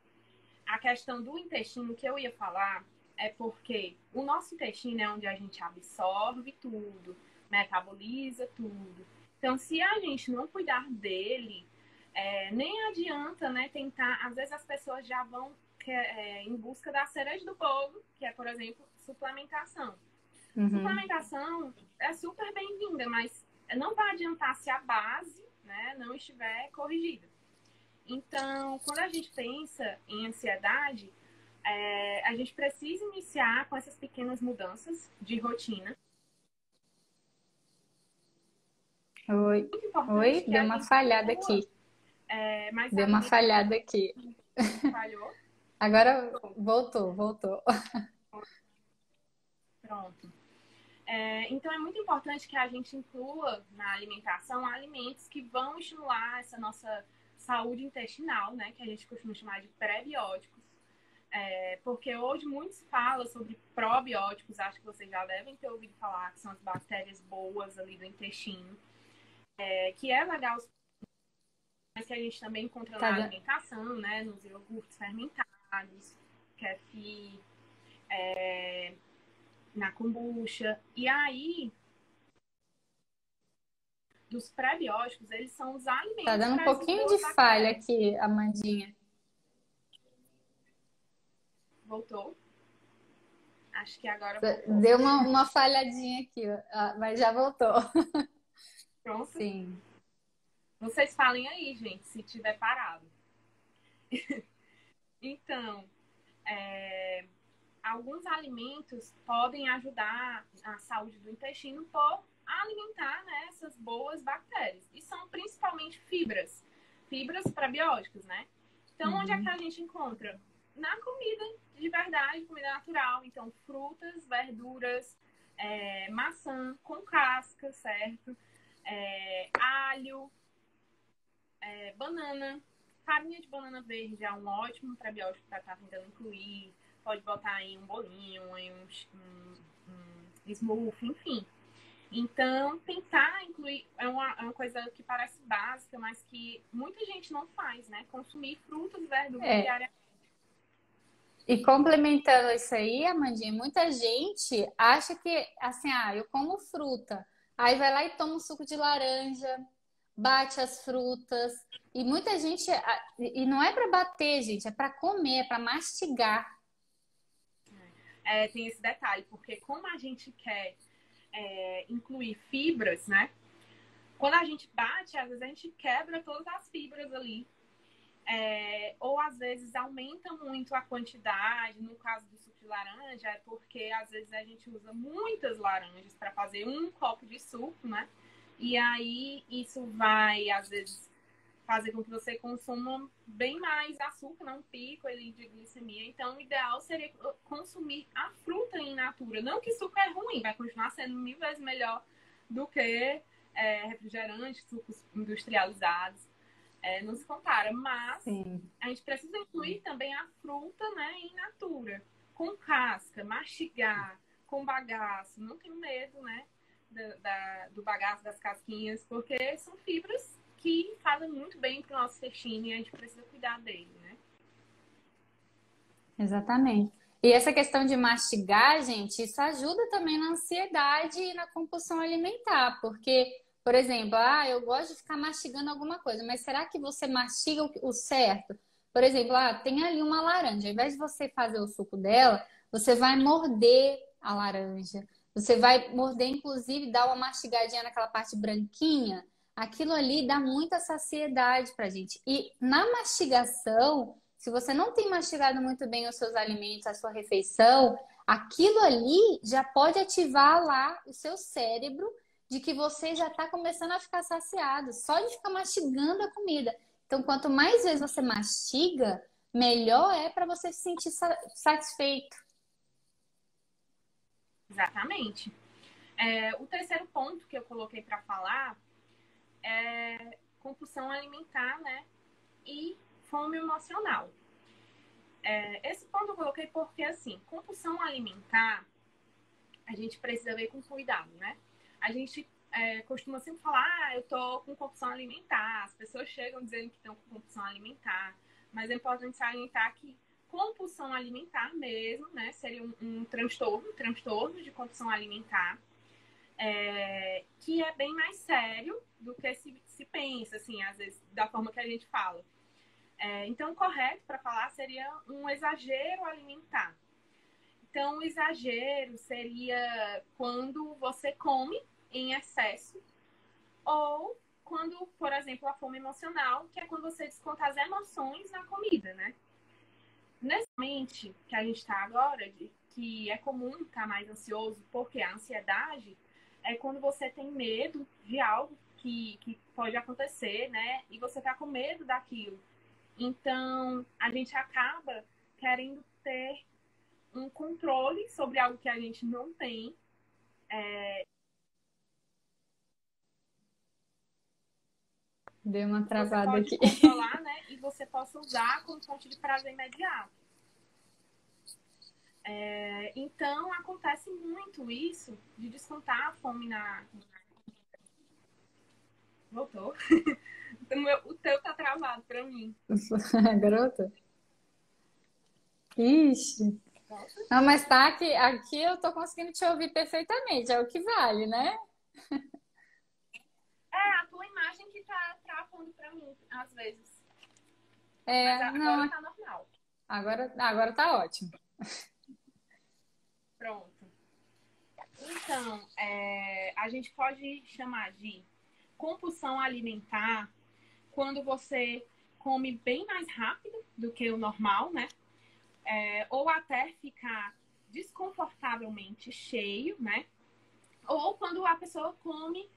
a questão do intestino que eu ia falar é porque o nosso intestino é onde a gente absorve tudo, metaboliza tudo. Então, se a gente não cuidar dele, é, nem adianta, né, tentar. Às vezes as pessoas já vão é, em busca da cereja do bolo, que é, por exemplo, suplementação. Uhum. Suplementação é super bem-vinda, mas não vai adiantar se a base né, não estiver corrigida. Então, quando a gente pensa em ansiedade, é, a gente precisa iniciar com essas pequenas mudanças de rotina. Oi, Oi, deu uma falhada aqui. É, deu uma falhada aqui. Falhou? Agora voltou, voltou. Pronto. É, então é muito importante que a gente inclua na alimentação alimentos que vão estimular essa nossa saúde intestinal, né? Que a gente costuma chamar de pré-bióticos. É, porque hoje muito se fala sobre probióticos, acho que vocês já devem ter ouvido falar, que são as bactérias boas ali do intestino, é, que é legal, mas que a gente também encontra tá na alimentação, né? Nos iogurtes fermentados, kefir, é, na kombucha. E aí, dos pré-bióticos, eles são os alimentos. Tá dando um pouquinho de falha aqui, Amandinha. Voltou? Acho que agora voltou. Deu uma, uma falhadinha aqui, ah, mas já voltou. Pronto? Sim. Vocês falem aí, gente, se tiver parado. então, é, alguns alimentos podem ajudar a saúde do intestino por alimentar né, essas boas bactérias. E são principalmente fibras, fibras probióticas, né? Então, uhum. onde é uhum. que a gente encontra? Na comida de verdade, comida natural. Então, frutas, verduras, é, maçã com casca, certo? É, alho, é, banana. Farinha de banana verde é um ótimo probiótico para estar tá tentando incluir. Pode botar em um bolinho, em um, um, um smoothie, enfim. Então, tentar incluir é uma, é uma coisa que parece básica, mas que muita gente não faz, né? Consumir frutas e verduras é. diariamente. E complementando isso aí, Amandinha, muita gente acha que, assim, ah, eu como fruta. Aí vai lá e toma um suco de laranja, bate as frutas. E muita gente. E não é para bater, gente, é para comer, é para mastigar. É, tem esse detalhe, porque como a gente quer é, incluir fibras, né? Quando a gente bate, às vezes a gente quebra todas as fibras ali. É, ou às vezes aumenta muito a quantidade, no caso do suco de laranja, é porque às vezes a gente usa muitas laranjas para fazer um copo de suco, né? E aí isso vai, às vezes, fazer com que você consuma bem mais açúcar, não um pico ali de glicemia. Então, o ideal seria consumir a fruta em natura. Não que suco é ruim, vai continuar sendo mil vezes melhor do que é, refrigerantes, sucos industrializados. É, não se compara, mas Sim. a gente precisa incluir também a fruta né, em natura, com casca, mastigar, com bagaço. Não tenho medo né, da, da, do bagaço das casquinhas, porque são fibras que fazem muito bem para o nosso intestino e a gente precisa cuidar dele, né? Exatamente. E essa questão de mastigar, gente, isso ajuda também na ansiedade e na compulsão alimentar, porque, por exemplo, ah, eu gosto de ficar mastigando alguma coisa, mas será que você mastiga o certo? Por exemplo, ah, tem ali uma laranja, ao invés de você fazer o suco dela, você vai morder a laranja. Você vai morder, inclusive, dar uma mastigadinha naquela parte branquinha aquilo ali dá muita saciedade pra gente. E na mastigação, se você não tem mastigado muito bem os seus alimentos, a sua refeição, aquilo ali já pode ativar lá o seu cérebro de que você já está começando a ficar saciado, só de ficar mastigando a comida. Então, quanto mais vezes você mastiga, melhor é para você se sentir satisfeito. Exatamente. É, o terceiro ponto que eu coloquei para falar é, compulsão alimentar, né? E fome emocional. É, esse ponto eu coloquei porque, assim, compulsão alimentar, a gente precisa ver com cuidado, né? A gente é, costuma sempre falar, ah, eu tô com compulsão alimentar. As pessoas chegam dizendo que estão com compulsão alimentar. Mas é importante salientar que compulsão alimentar mesmo, né? Seria um, um transtorno, um transtorno de compulsão alimentar é, que é bem mais sério do que se, se, pensa, assim, às vezes, da forma que a gente fala. É, então, o correto para falar seria um exagero alimentar. Então, o exagero seria quando você come em excesso Ou quando, por exemplo, a fome emocional, que é quando você desconta as emoções na comida, né? Nesse momento que a gente está agora, de, que é comum estar tá mais ansioso, porque a ansiedade é quando você tem medo de algo que, que pode acontecer, né? E você tá com medo daquilo. Então, a gente acaba querendo ter um controle sobre algo que a gente não tem. É... Deu uma travada você aqui. controlar, né? E você possa usar como fonte de prazer imediato. É... então, acontece muito isso de descontar a fome na. Voltou. o teu tá travado pra mim. Garota? Ixi. Não, mas tá aqui, aqui eu tô conseguindo te ouvir perfeitamente, é o que vale, né? É, a tua imagem que tá travando pra mim, às vezes. É, mas agora não. tá normal. Agora, agora tá ótimo. Pronto. Então, é, a gente pode chamar de compulsão alimentar quando você come bem mais rápido do que o normal, né? É, ou até ficar desconfortavelmente cheio, né? Ou quando a pessoa come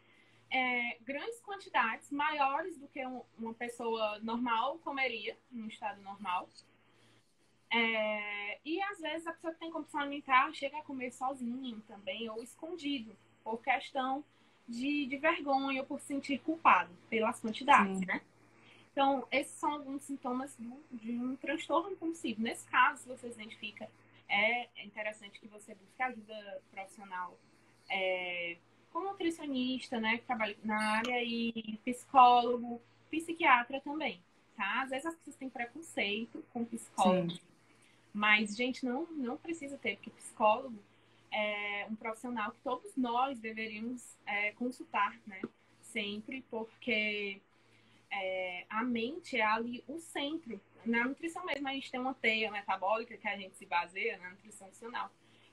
é, grandes quantidades, maiores do que um, uma pessoa normal comeria, em um estado normal. É, e às vezes a pessoa que tem compulsão alimentar chega a comer sozinho também, ou escondido, por questão de, de vergonha ou por se sentir culpado pelas quantidades, Sim. né? Então, esses são alguns sintomas do, de um transtorno compulsivo. Nesse caso, se você se identifica, é interessante que você busque ajuda profissional é, como nutricionista, né, que trabalha na área, e psicólogo, psiquiatra também, tá? Às vezes as pessoas têm preconceito com psicólogo, Sim. Mas, gente, não, não precisa ter, porque psicólogo é um profissional que todos nós deveríamos é, consultar, né? Sempre, porque é, a mente é ali o centro. Na nutrição mesmo, a gente tem uma teia metabólica que a gente se baseia na nutrição funcional.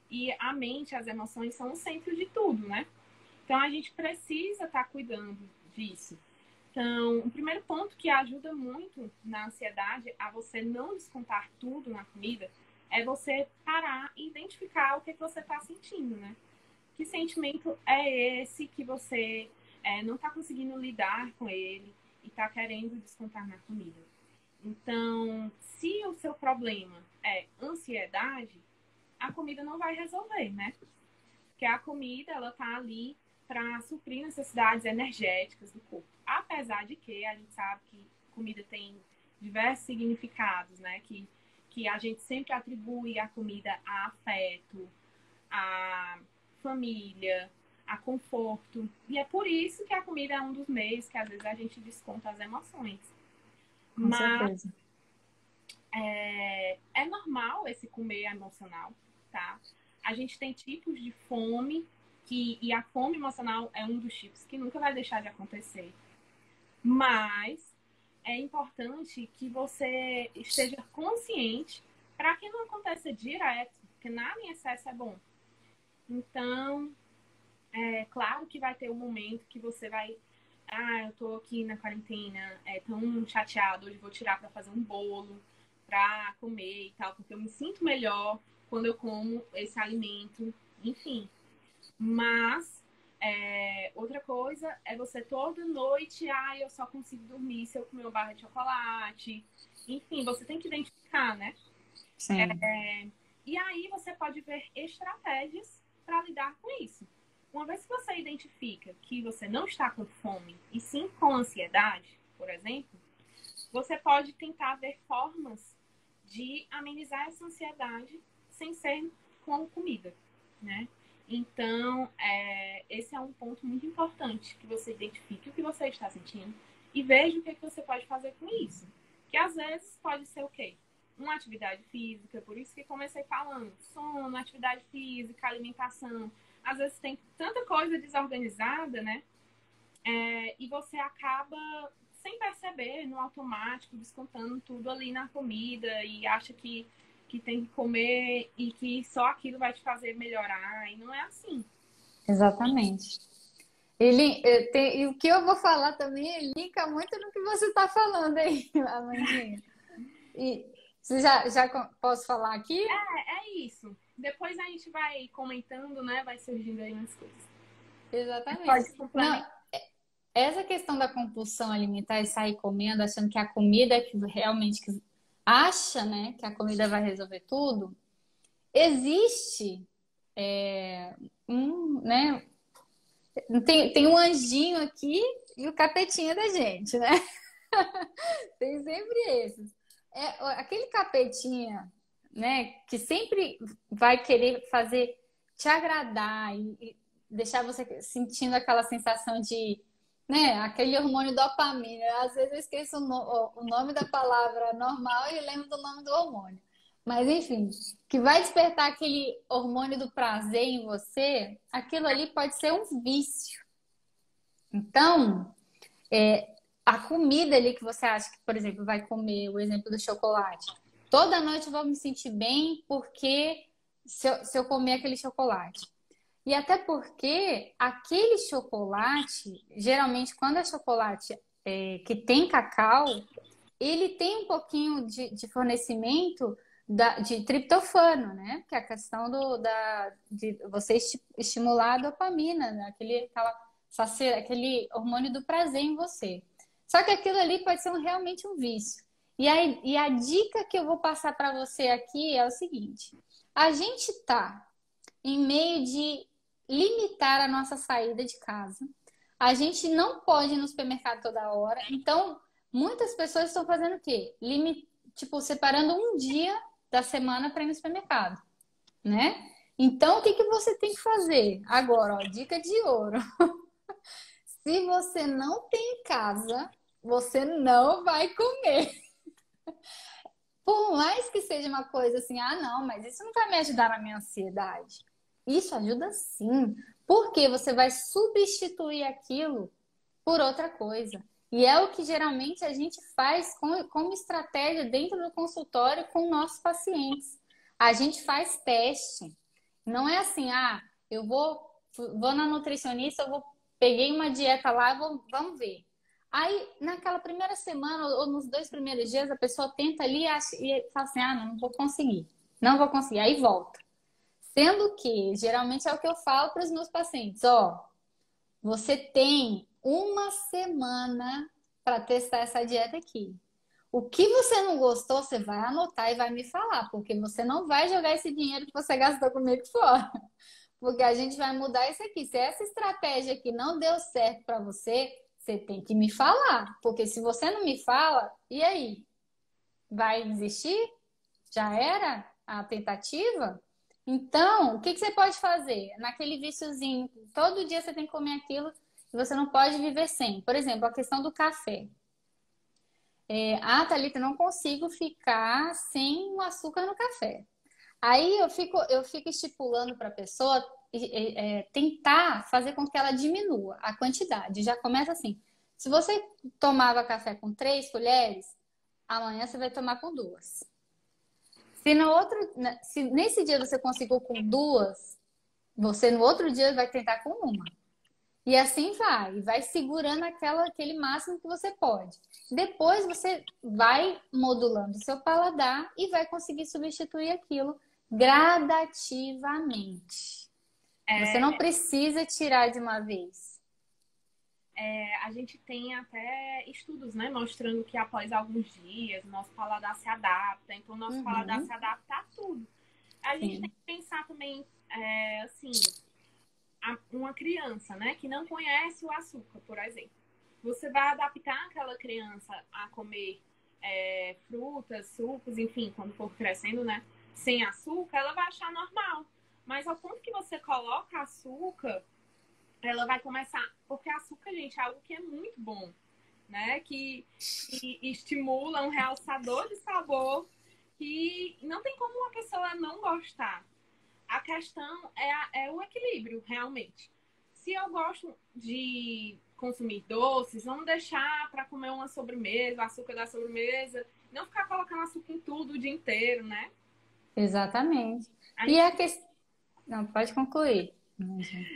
E a mente, as emoções são o centro de tudo, né? Então, a gente precisa estar tá cuidando disso. Então, o primeiro ponto que ajuda muito na ansiedade a você não descontar tudo na comida é você parar e identificar o que, que você está sentindo, né? Que sentimento é esse que você é, não está conseguindo lidar com ele? e está querendo descontar na comida. Então, se o seu problema é ansiedade, a comida não vai resolver, né? Porque a comida, ela tá ali para suprir necessidades energéticas do corpo. Apesar de que a gente sabe que comida tem diversos significados, né? Que, que a gente sempre atribui a comida a afeto, a família, a conforto. E é por isso que a comida é um dos meios que às vezes a gente desconta as emoções. Com Mas certeza. É, é normal esse comer emocional, tá? A gente tem tipos de fome que, e a fome emocional é um dos tipos que nunca vai deixar de acontecer. Mas é importante que você esteja consciente para que não aconteça direto, porque nada em excesso é bom. Então, é claro que vai ter um momento que você vai. Ah, eu tô aqui na quarentena, é tão chateado, hoje vou tirar para fazer um bolo, para comer e tal, porque eu me sinto melhor quando eu como esse alimento, enfim. Mas é, outra coisa é você toda noite, ah, eu só consigo dormir se eu comer uma barra de chocolate. Enfim, você tem que identificar, né? Sim. É, e aí você pode ver estratégias para lidar com isso. Uma vez que você identifica que você não está com fome e sim com ansiedade, por exemplo, você pode tentar ver formas de amenizar essa ansiedade sem ser com comida, né? Então, é, esse é um ponto muito importante, que você identifique o que você está sentindo e veja o que, é que você pode fazer com isso. Que às vezes pode ser o quê? Uma atividade física, por isso que comecei falando, sono, atividade física, alimentação, às vezes tem tanta coisa desorganizada, né? É, e você acaba sem perceber, no automático, descontando tudo ali na comida e acha que, que tem que comer e que só aquilo vai te fazer melhorar. E não é assim. Exatamente. Ele, eh, tem, e o que eu vou falar também linka muito no que você está falando aí, Amandinha. E você já, já posso falar aqui? É, é isso. Depois a gente vai comentando, né? Vai surgindo aí umas coisas. Exatamente. Pode Não, é, essa questão da compulsão alimentar e sair comendo, achando que a comida é que realmente acha, né, que a comida vai resolver tudo, existe é, um, né, tem, tem um anjinho aqui e o capetinha da gente, né? tem sempre esses. É, aquele capetinha, né, que sempre vai querer fazer te agradar e, e deixar você sentindo aquela sensação de, né, aquele hormônio dopamina. Às vezes eu esqueço o, no, o nome da palavra normal e lembro do nome do hormônio. Mas enfim, que vai despertar aquele hormônio do prazer em você, aquilo ali pode ser um vício. Então, é, a comida ali que você acha que, por exemplo, vai comer, o exemplo do chocolate. Toda noite eu vou me sentir bem porque se eu, se eu comer aquele chocolate. E até porque aquele chocolate, geralmente quando é chocolate é, que tem cacau, ele tem um pouquinho de, de fornecimento da, de triptofano, né? Que é a questão do, da, de você estimular a dopamina, né? aquele, aquela, aquele hormônio do prazer em você. Só que aquilo ali pode ser um, realmente um vício. E, aí, e a dica que eu vou passar para você aqui é o seguinte: a gente tá em meio de limitar a nossa saída de casa. A gente não pode ir no supermercado toda hora. Então, muitas pessoas estão fazendo o quê? Tipo, separando um dia da semana para ir no supermercado, né? Então, o que, que você tem que fazer? Agora, ó, dica de ouro. Se você não tem em casa, você não vai comer. Por mais que seja uma coisa assim, ah, não, mas isso não vai me ajudar na minha ansiedade. Isso ajuda sim, porque você vai substituir aquilo por outra coisa. E é o que geralmente a gente faz com, como estratégia dentro do consultório com nossos pacientes. A gente faz teste. Não é assim, ah, eu vou, vou na nutricionista, eu vou, peguei uma dieta lá, vou, vamos ver. Aí, naquela primeira semana ou nos dois primeiros dias, a pessoa tenta ali e fala assim: ah, não, não vou conseguir. Não vou conseguir. Aí volta. Sendo que, geralmente é o que eu falo para os meus pacientes: ó, você tem uma semana para testar essa dieta aqui. O que você não gostou, você vai anotar e vai me falar, porque você não vai jogar esse dinheiro que você gastou comigo fora. Porque a gente vai mudar isso aqui. Se essa estratégia aqui não deu certo para você, você tem que me falar. Porque se você não me fala, e aí? Vai desistir? Já era a tentativa? Então, o que, que você pode fazer? Naquele viciozinho, todo dia você tem que comer aquilo e você não pode viver sem. Por exemplo, a questão do café. É, ah, Thalita, não consigo ficar sem o açúcar no café. Aí eu fico, eu fico estipulando para a pessoa é, tentar fazer com que ela diminua a quantidade. Já começa assim. Se você tomava café com três colheres, amanhã você vai tomar com duas. Se no outro, se nesse dia você conseguiu com duas, você no outro dia vai tentar com uma. E assim vai, vai segurando aquela, aquele máximo que você pode. Depois você vai modulando o seu paladar e vai conseguir substituir aquilo gradativamente. É... Você não precisa tirar de uma vez. É, a gente tem até estudos, né, mostrando que após alguns dias, nosso paladar se adapta. Então, nosso uhum. paladar se adapta a tudo. A gente Sim. tem que pensar também, é, assim, uma criança, né, que não conhece o açúcar, por exemplo. Você vai adaptar aquela criança a comer é, frutas, sucos, enfim, quando for crescendo, né, sem açúcar, ela vai achar normal. Mas ao ponto que você coloca açúcar, ela vai começar. Porque açúcar, gente, é algo que é muito bom, né? Que, que estimula um realçador de sabor que não tem como uma pessoa não gostar. A questão é, é o equilíbrio, realmente. Se eu gosto de consumir doces, vamos deixar para comer uma sobremesa, açúcar da sobremesa, não ficar colocando açúcar em tudo o dia inteiro, né? Exatamente. A e gente... a questão. Não, pode concluir.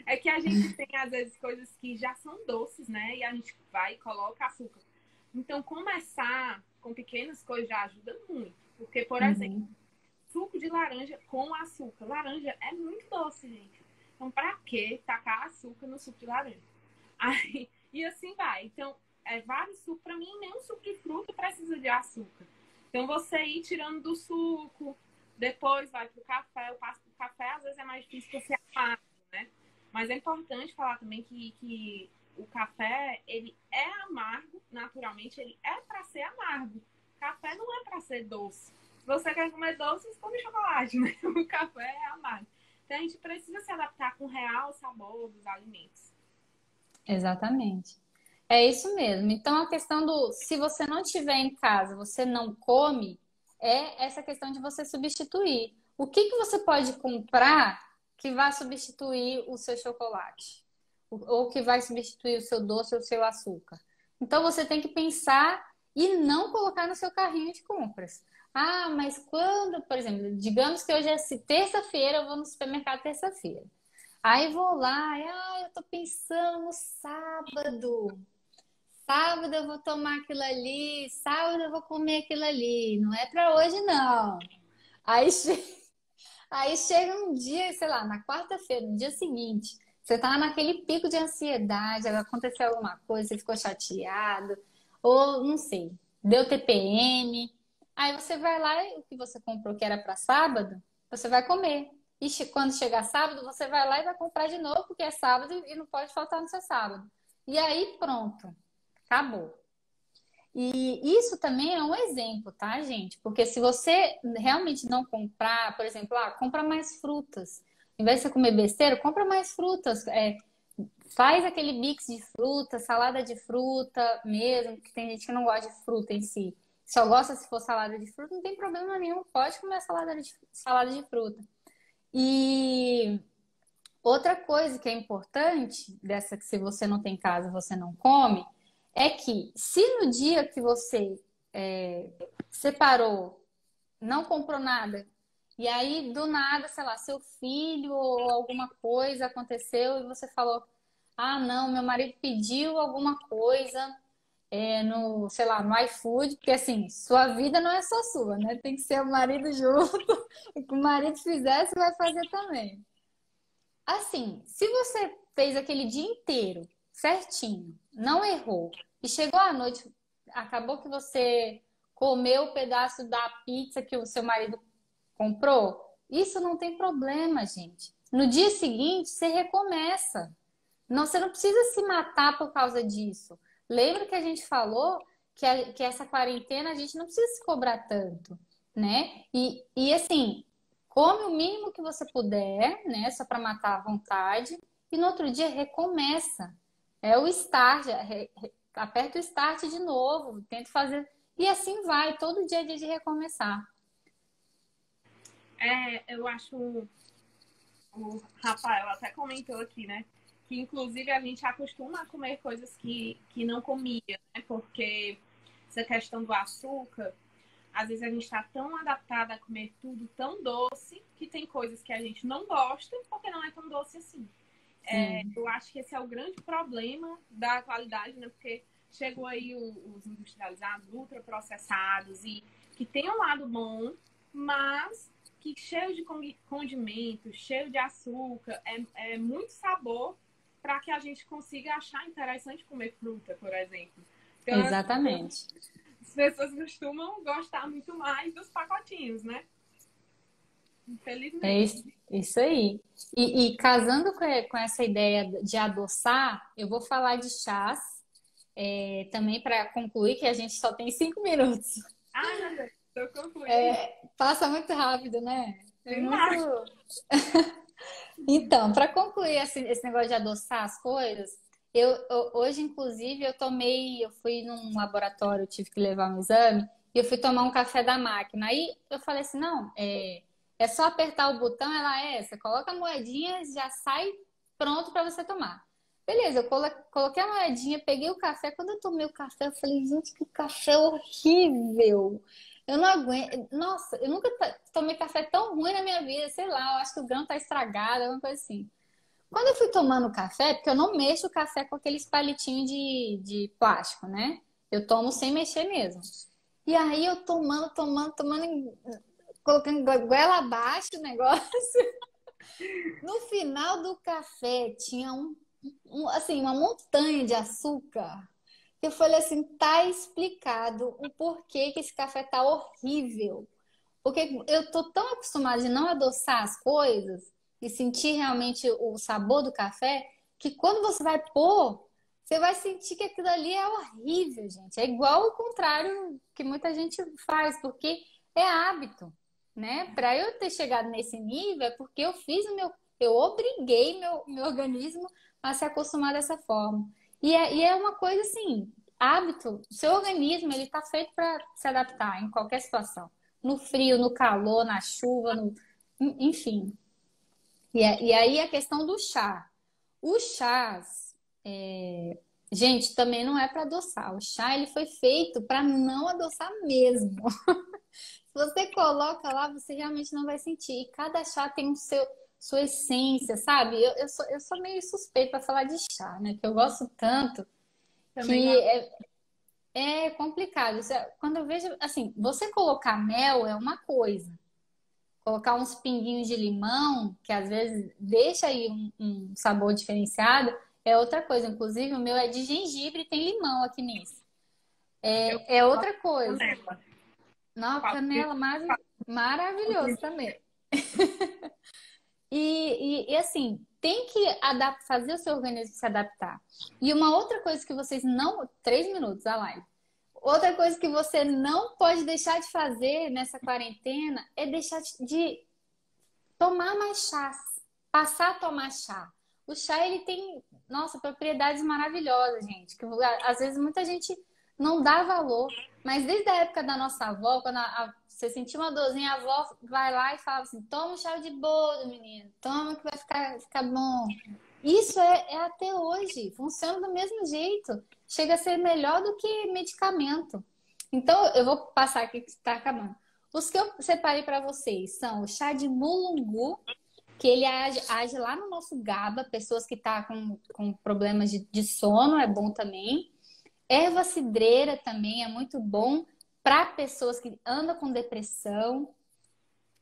É que a gente tem, às vezes, coisas que já são doces, né? E a gente vai e coloca açúcar. Então, começar com pequenas coisas já ajuda muito. Porque, por uhum. exemplo, suco de laranja com açúcar. Laranja é muito doce, gente. Então, pra que tacar açúcar no suco de laranja? Aí, e assim vai. Então, é vários sucos. Pra mim, nenhum suco de fruta precisa de açúcar. Então, você ir tirando do suco, depois vai pro café. Eu passo pro café, às vezes é mais difícil você amargo, né? Mas é importante falar também que, que o café, ele é amargo, naturalmente, ele é para ser amargo. Café não é para ser doce. Se você quer comer doce, come chocolate, né? O café é amargo. Então a gente precisa se adaptar com o real sabor dos alimentos. Exatamente. É isso mesmo. Então a questão do se você não tiver em casa, você não come, é essa questão de você substituir. O que, que você pode comprar que vai substituir o seu chocolate? ou que vai substituir o seu doce ou o seu açúcar. Então você tem que pensar e não colocar no seu carrinho de compras. Ah, mas quando, por exemplo, digamos que hoje é terça-feira, eu vou no supermercado terça-feira. Aí vou lá, e, ah, eu tô pensando no sábado. Sábado eu vou tomar aquilo ali, sábado eu vou comer aquilo ali. Não é para hoje, não. Aí, che... Aí chega um dia, sei lá, na quarta-feira, no dia seguinte, você tá naquele pico de ansiedade, aconteceu alguma coisa, você ficou chateado, ou não sei, deu TPM. Aí você vai lá e o que você comprou que era para sábado, você vai comer. E quando chegar sábado, você vai lá e vai comprar de novo, porque é sábado e não pode faltar no seu sábado. E aí pronto, acabou. E isso também é um exemplo, tá, gente? Porque se você realmente não comprar, por exemplo, ah, compra mais frutas. Em vez de você comer besteira, compra mais frutas. É, faz aquele mix de fruta, salada de fruta mesmo, que tem gente que não gosta de fruta em si. Só gosta se for salada de fruta, não tem problema nenhum. Pode comer salada de, salada de fruta. E outra coisa que é importante, dessa que se você não tem casa, você não come, é que se no dia que você é, separou, não comprou nada, e aí, do nada, sei lá, seu filho ou alguma coisa aconteceu e você falou: ah, não, meu marido pediu alguma coisa é, no, sei lá, no iFood, porque assim, sua vida não é só sua, né? Tem que ser o marido junto. O que o marido fizer, você vai fazer também. Assim, se você fez aquele dia inteiro certinho, não errou, e chegou à noite, acabou que você comeu o pedaço da pizza que o seu marido Comprou? Isso não tem problema, gente. No dia seguinte, você recomeça. Não, você não precisa se matar por causa disso. Lembra que a gente falou que, a, que essa quarentena a gente não precisa se cobrar tanto, né? E, e assim, come o mínimo que você puder, né? Só para matar a vontade. E no outro dia recomeça. É o start, re, aperta o start de novo, tenta fazer. E assim vai, todo dia é dia de recomeçar. É, eu acho. O Rafael até comentou aqui, né? Que inclusive a gente acostuma a comer coisas que, que não comia, né? Porque essa questão do açúcar, às vezes a gente está tão adaptada a comer tudo tão doce que tem coisas que a gente não gosta porque não é tão doce assim. É, eu acho que esse é o grande problema da qualidade, né? Porque chegou aí os industrializados, ultraprocessados e que tem um lado bom, mas que cheio de condimento, cheio de açúcar, é, é muito sabor para que a gente consiga achar interessante comer fruta, por exemplo. Então, Exatamente. As pessoas costumam gostar muito mais dos pacotinhos, né? Infelizmente. É isso, isso aí. E, e, casando com essa ideia de adoçar, eu vou falar de chás é, também para concluir que a gente só tem cinco minutos. Ah, meu Deus. É, passa muito rápido, né? É muito... então, para concluir esse, esse, negócio de adoçar as coisas, eu, eu, hoje, inclusive, eu tomei, eu fui num laboratório, tive que levar um exame, e eu fui tomar um café da máquina. Aí eu falei assim, não, é, é só apertar o botão, ela é, você coloca a moedinha, já sai pronto para você tomar. Beleza, eu coloquei a moedinha, peguei o café. Quando eu tomei o café, eu falei, gente, que café horrível! Eu não aguento. Nossa, eu nunca tomei café tão ruim na minha vida. Sei lá, eu acho que o grão tá estragado, alguma coisa assim. Quando eu fui tomando café, porque eu não mexo o café com aqueles palitinhos de, de plástico, né? Eu tomo sem mexer mesmo. E aí eu tomando, tomando, tomando, colocando goela abaixo o negócio. No final do café tinha um, um, assim, uma montanha de açúcar. Eu falei assim, tá explicado o porquê que esse café tá horrível. Porque eu tô tão acostumada de não adoçar as coisas e sentir realmente o sabor do café, que quando você vai pôr, você vai sentir que aquilo ali é horrível, gente. É igual o contrário que muita gente faz, porque é hábito, né? Para eu ter chegado nesse nível é porque eu fiz o meu, eu obriguei meu, meu organismo a se acostumar dessa forma. E é, e é uma coisa assim, hábito, seu organismo ele está feito para se adaptar em qualquer situação, no frio, no calor, na chuva, no, enfim. E, é, e aí a questão do chá. Os chás, é... gente, também não é para adoçar. O chá ele foi feito para não adoçar mesmo. Se você coloca lá, você realmente não vai sentir. E cada chá tem o seu sua essência, sabe? Eu, eu, sou, eu sou meio suspeita para falar de chá, né? Que eu gosto tanto também que é, é complicado. É, quando eu vejo, assim, você colocar mel é uma coisa colocar uns pinguinhos de limão, que às vezes deixa aí um, um sabor diferenciado, é outra coisa. Inclusive, o meu é de gengibre e tem limão aqui nisso. É, é outra coisa. Não, canela mar... maravilhoso também. e, e, e, assim, tem que adaptar, fazer o seu organismo se adaptar. E uma outra coisa que vocês não. Três minutos a live. Outra coisa que você não pode deixar de fazer nessa quarentena é deixar de tomar mais chás, passar a tomar chá. O chá ele tem, nossa, propriedades maravilhosas, gente, que às vezes muita gente não dá valor, mas desde a época da nossa avó, quando a, a, você sentiu uma dorzinha, a avó vai lá e fala assim: toma um chá de bolo, menino, toma que vai ficar, ficar bom. Isso é, é até hoje, funciona do mesmo jeito chega a ser melhor do que medicamento. Então, eu vou passar aqui que está acabando. Os que eu separei para vocês são o chá de mulungu, que ele age, age lá no nosso GABA, pessoas que estão tá com, com problemas de, de sono, é bom também. Erva cidreira também é muito bom para pessoas que andam com depressão.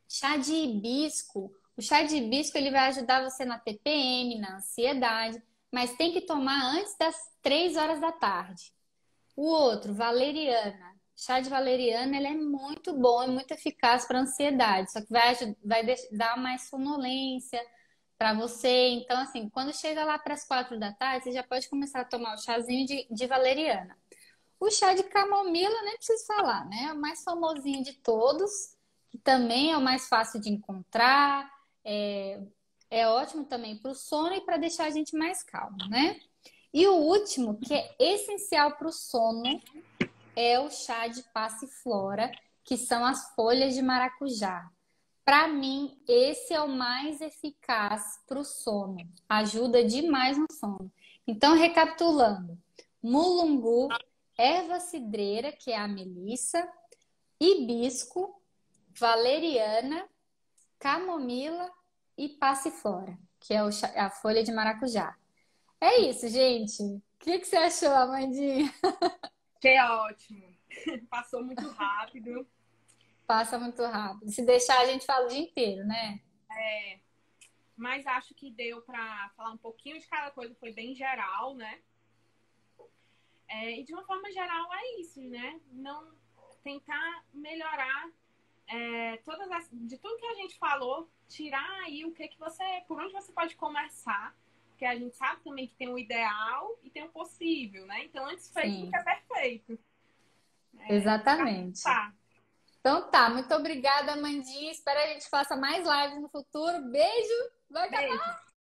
Chá de hibisco. O chá de hibisco ele vai ajudar você na TPM, na ansiedade mas tem que tomar antes das 3 horas da tarde. O outro, valeriana. Chá de valeriana ele é muito bom, é muito eficaz para ansiedade, só que vai, vai dar mais sonolência para você. Então, assim, quando chega lá para as 4 da tarde, você já pode começar a tomar o chazinho de, de valeriana. O chá de camomila, nem preciso falar, né? É o mais famosinho de todos, que também é o mais fácil de encontrar. É, é ótimo também para o sono e para deixar a gente mais calmo, né? E o último, que é essencial para o sono, é o chá de passiflora, que são as folhas de maracujá. Para mim, esse é o mais eficaz para o sono. Ajuda demais no sono. Então, recapitulando: mulungu, erva cidreira, que é a melissa, hibisco, valeriana, camomila e passiflora, que é a folha de maracujá. É isso, gente. O que, que você achou, Amandinha? Que ótimo. Passou muito rápido. Passa muito rápido. Se deixar, a gente fala o dia inteiro, né? É. Mas acho que deu para falar um pouquinho de cada coisa, foi bem geral, né? É, e de uma forma geral é isso, né? Não tentar melhorar é, todas as, de tudo que a gente falou, tirar aí o que que você, por onde você pode começar, porque a gente sabe também que tem o ideal e tem o possível, né? Então, antes feito que é perfeito. É, Exatamente. Tá. Então tá, muito obrigada, Mandinha. Espero a gente faça mais lives no futuro. Beijo. Vai acabar. Beijo.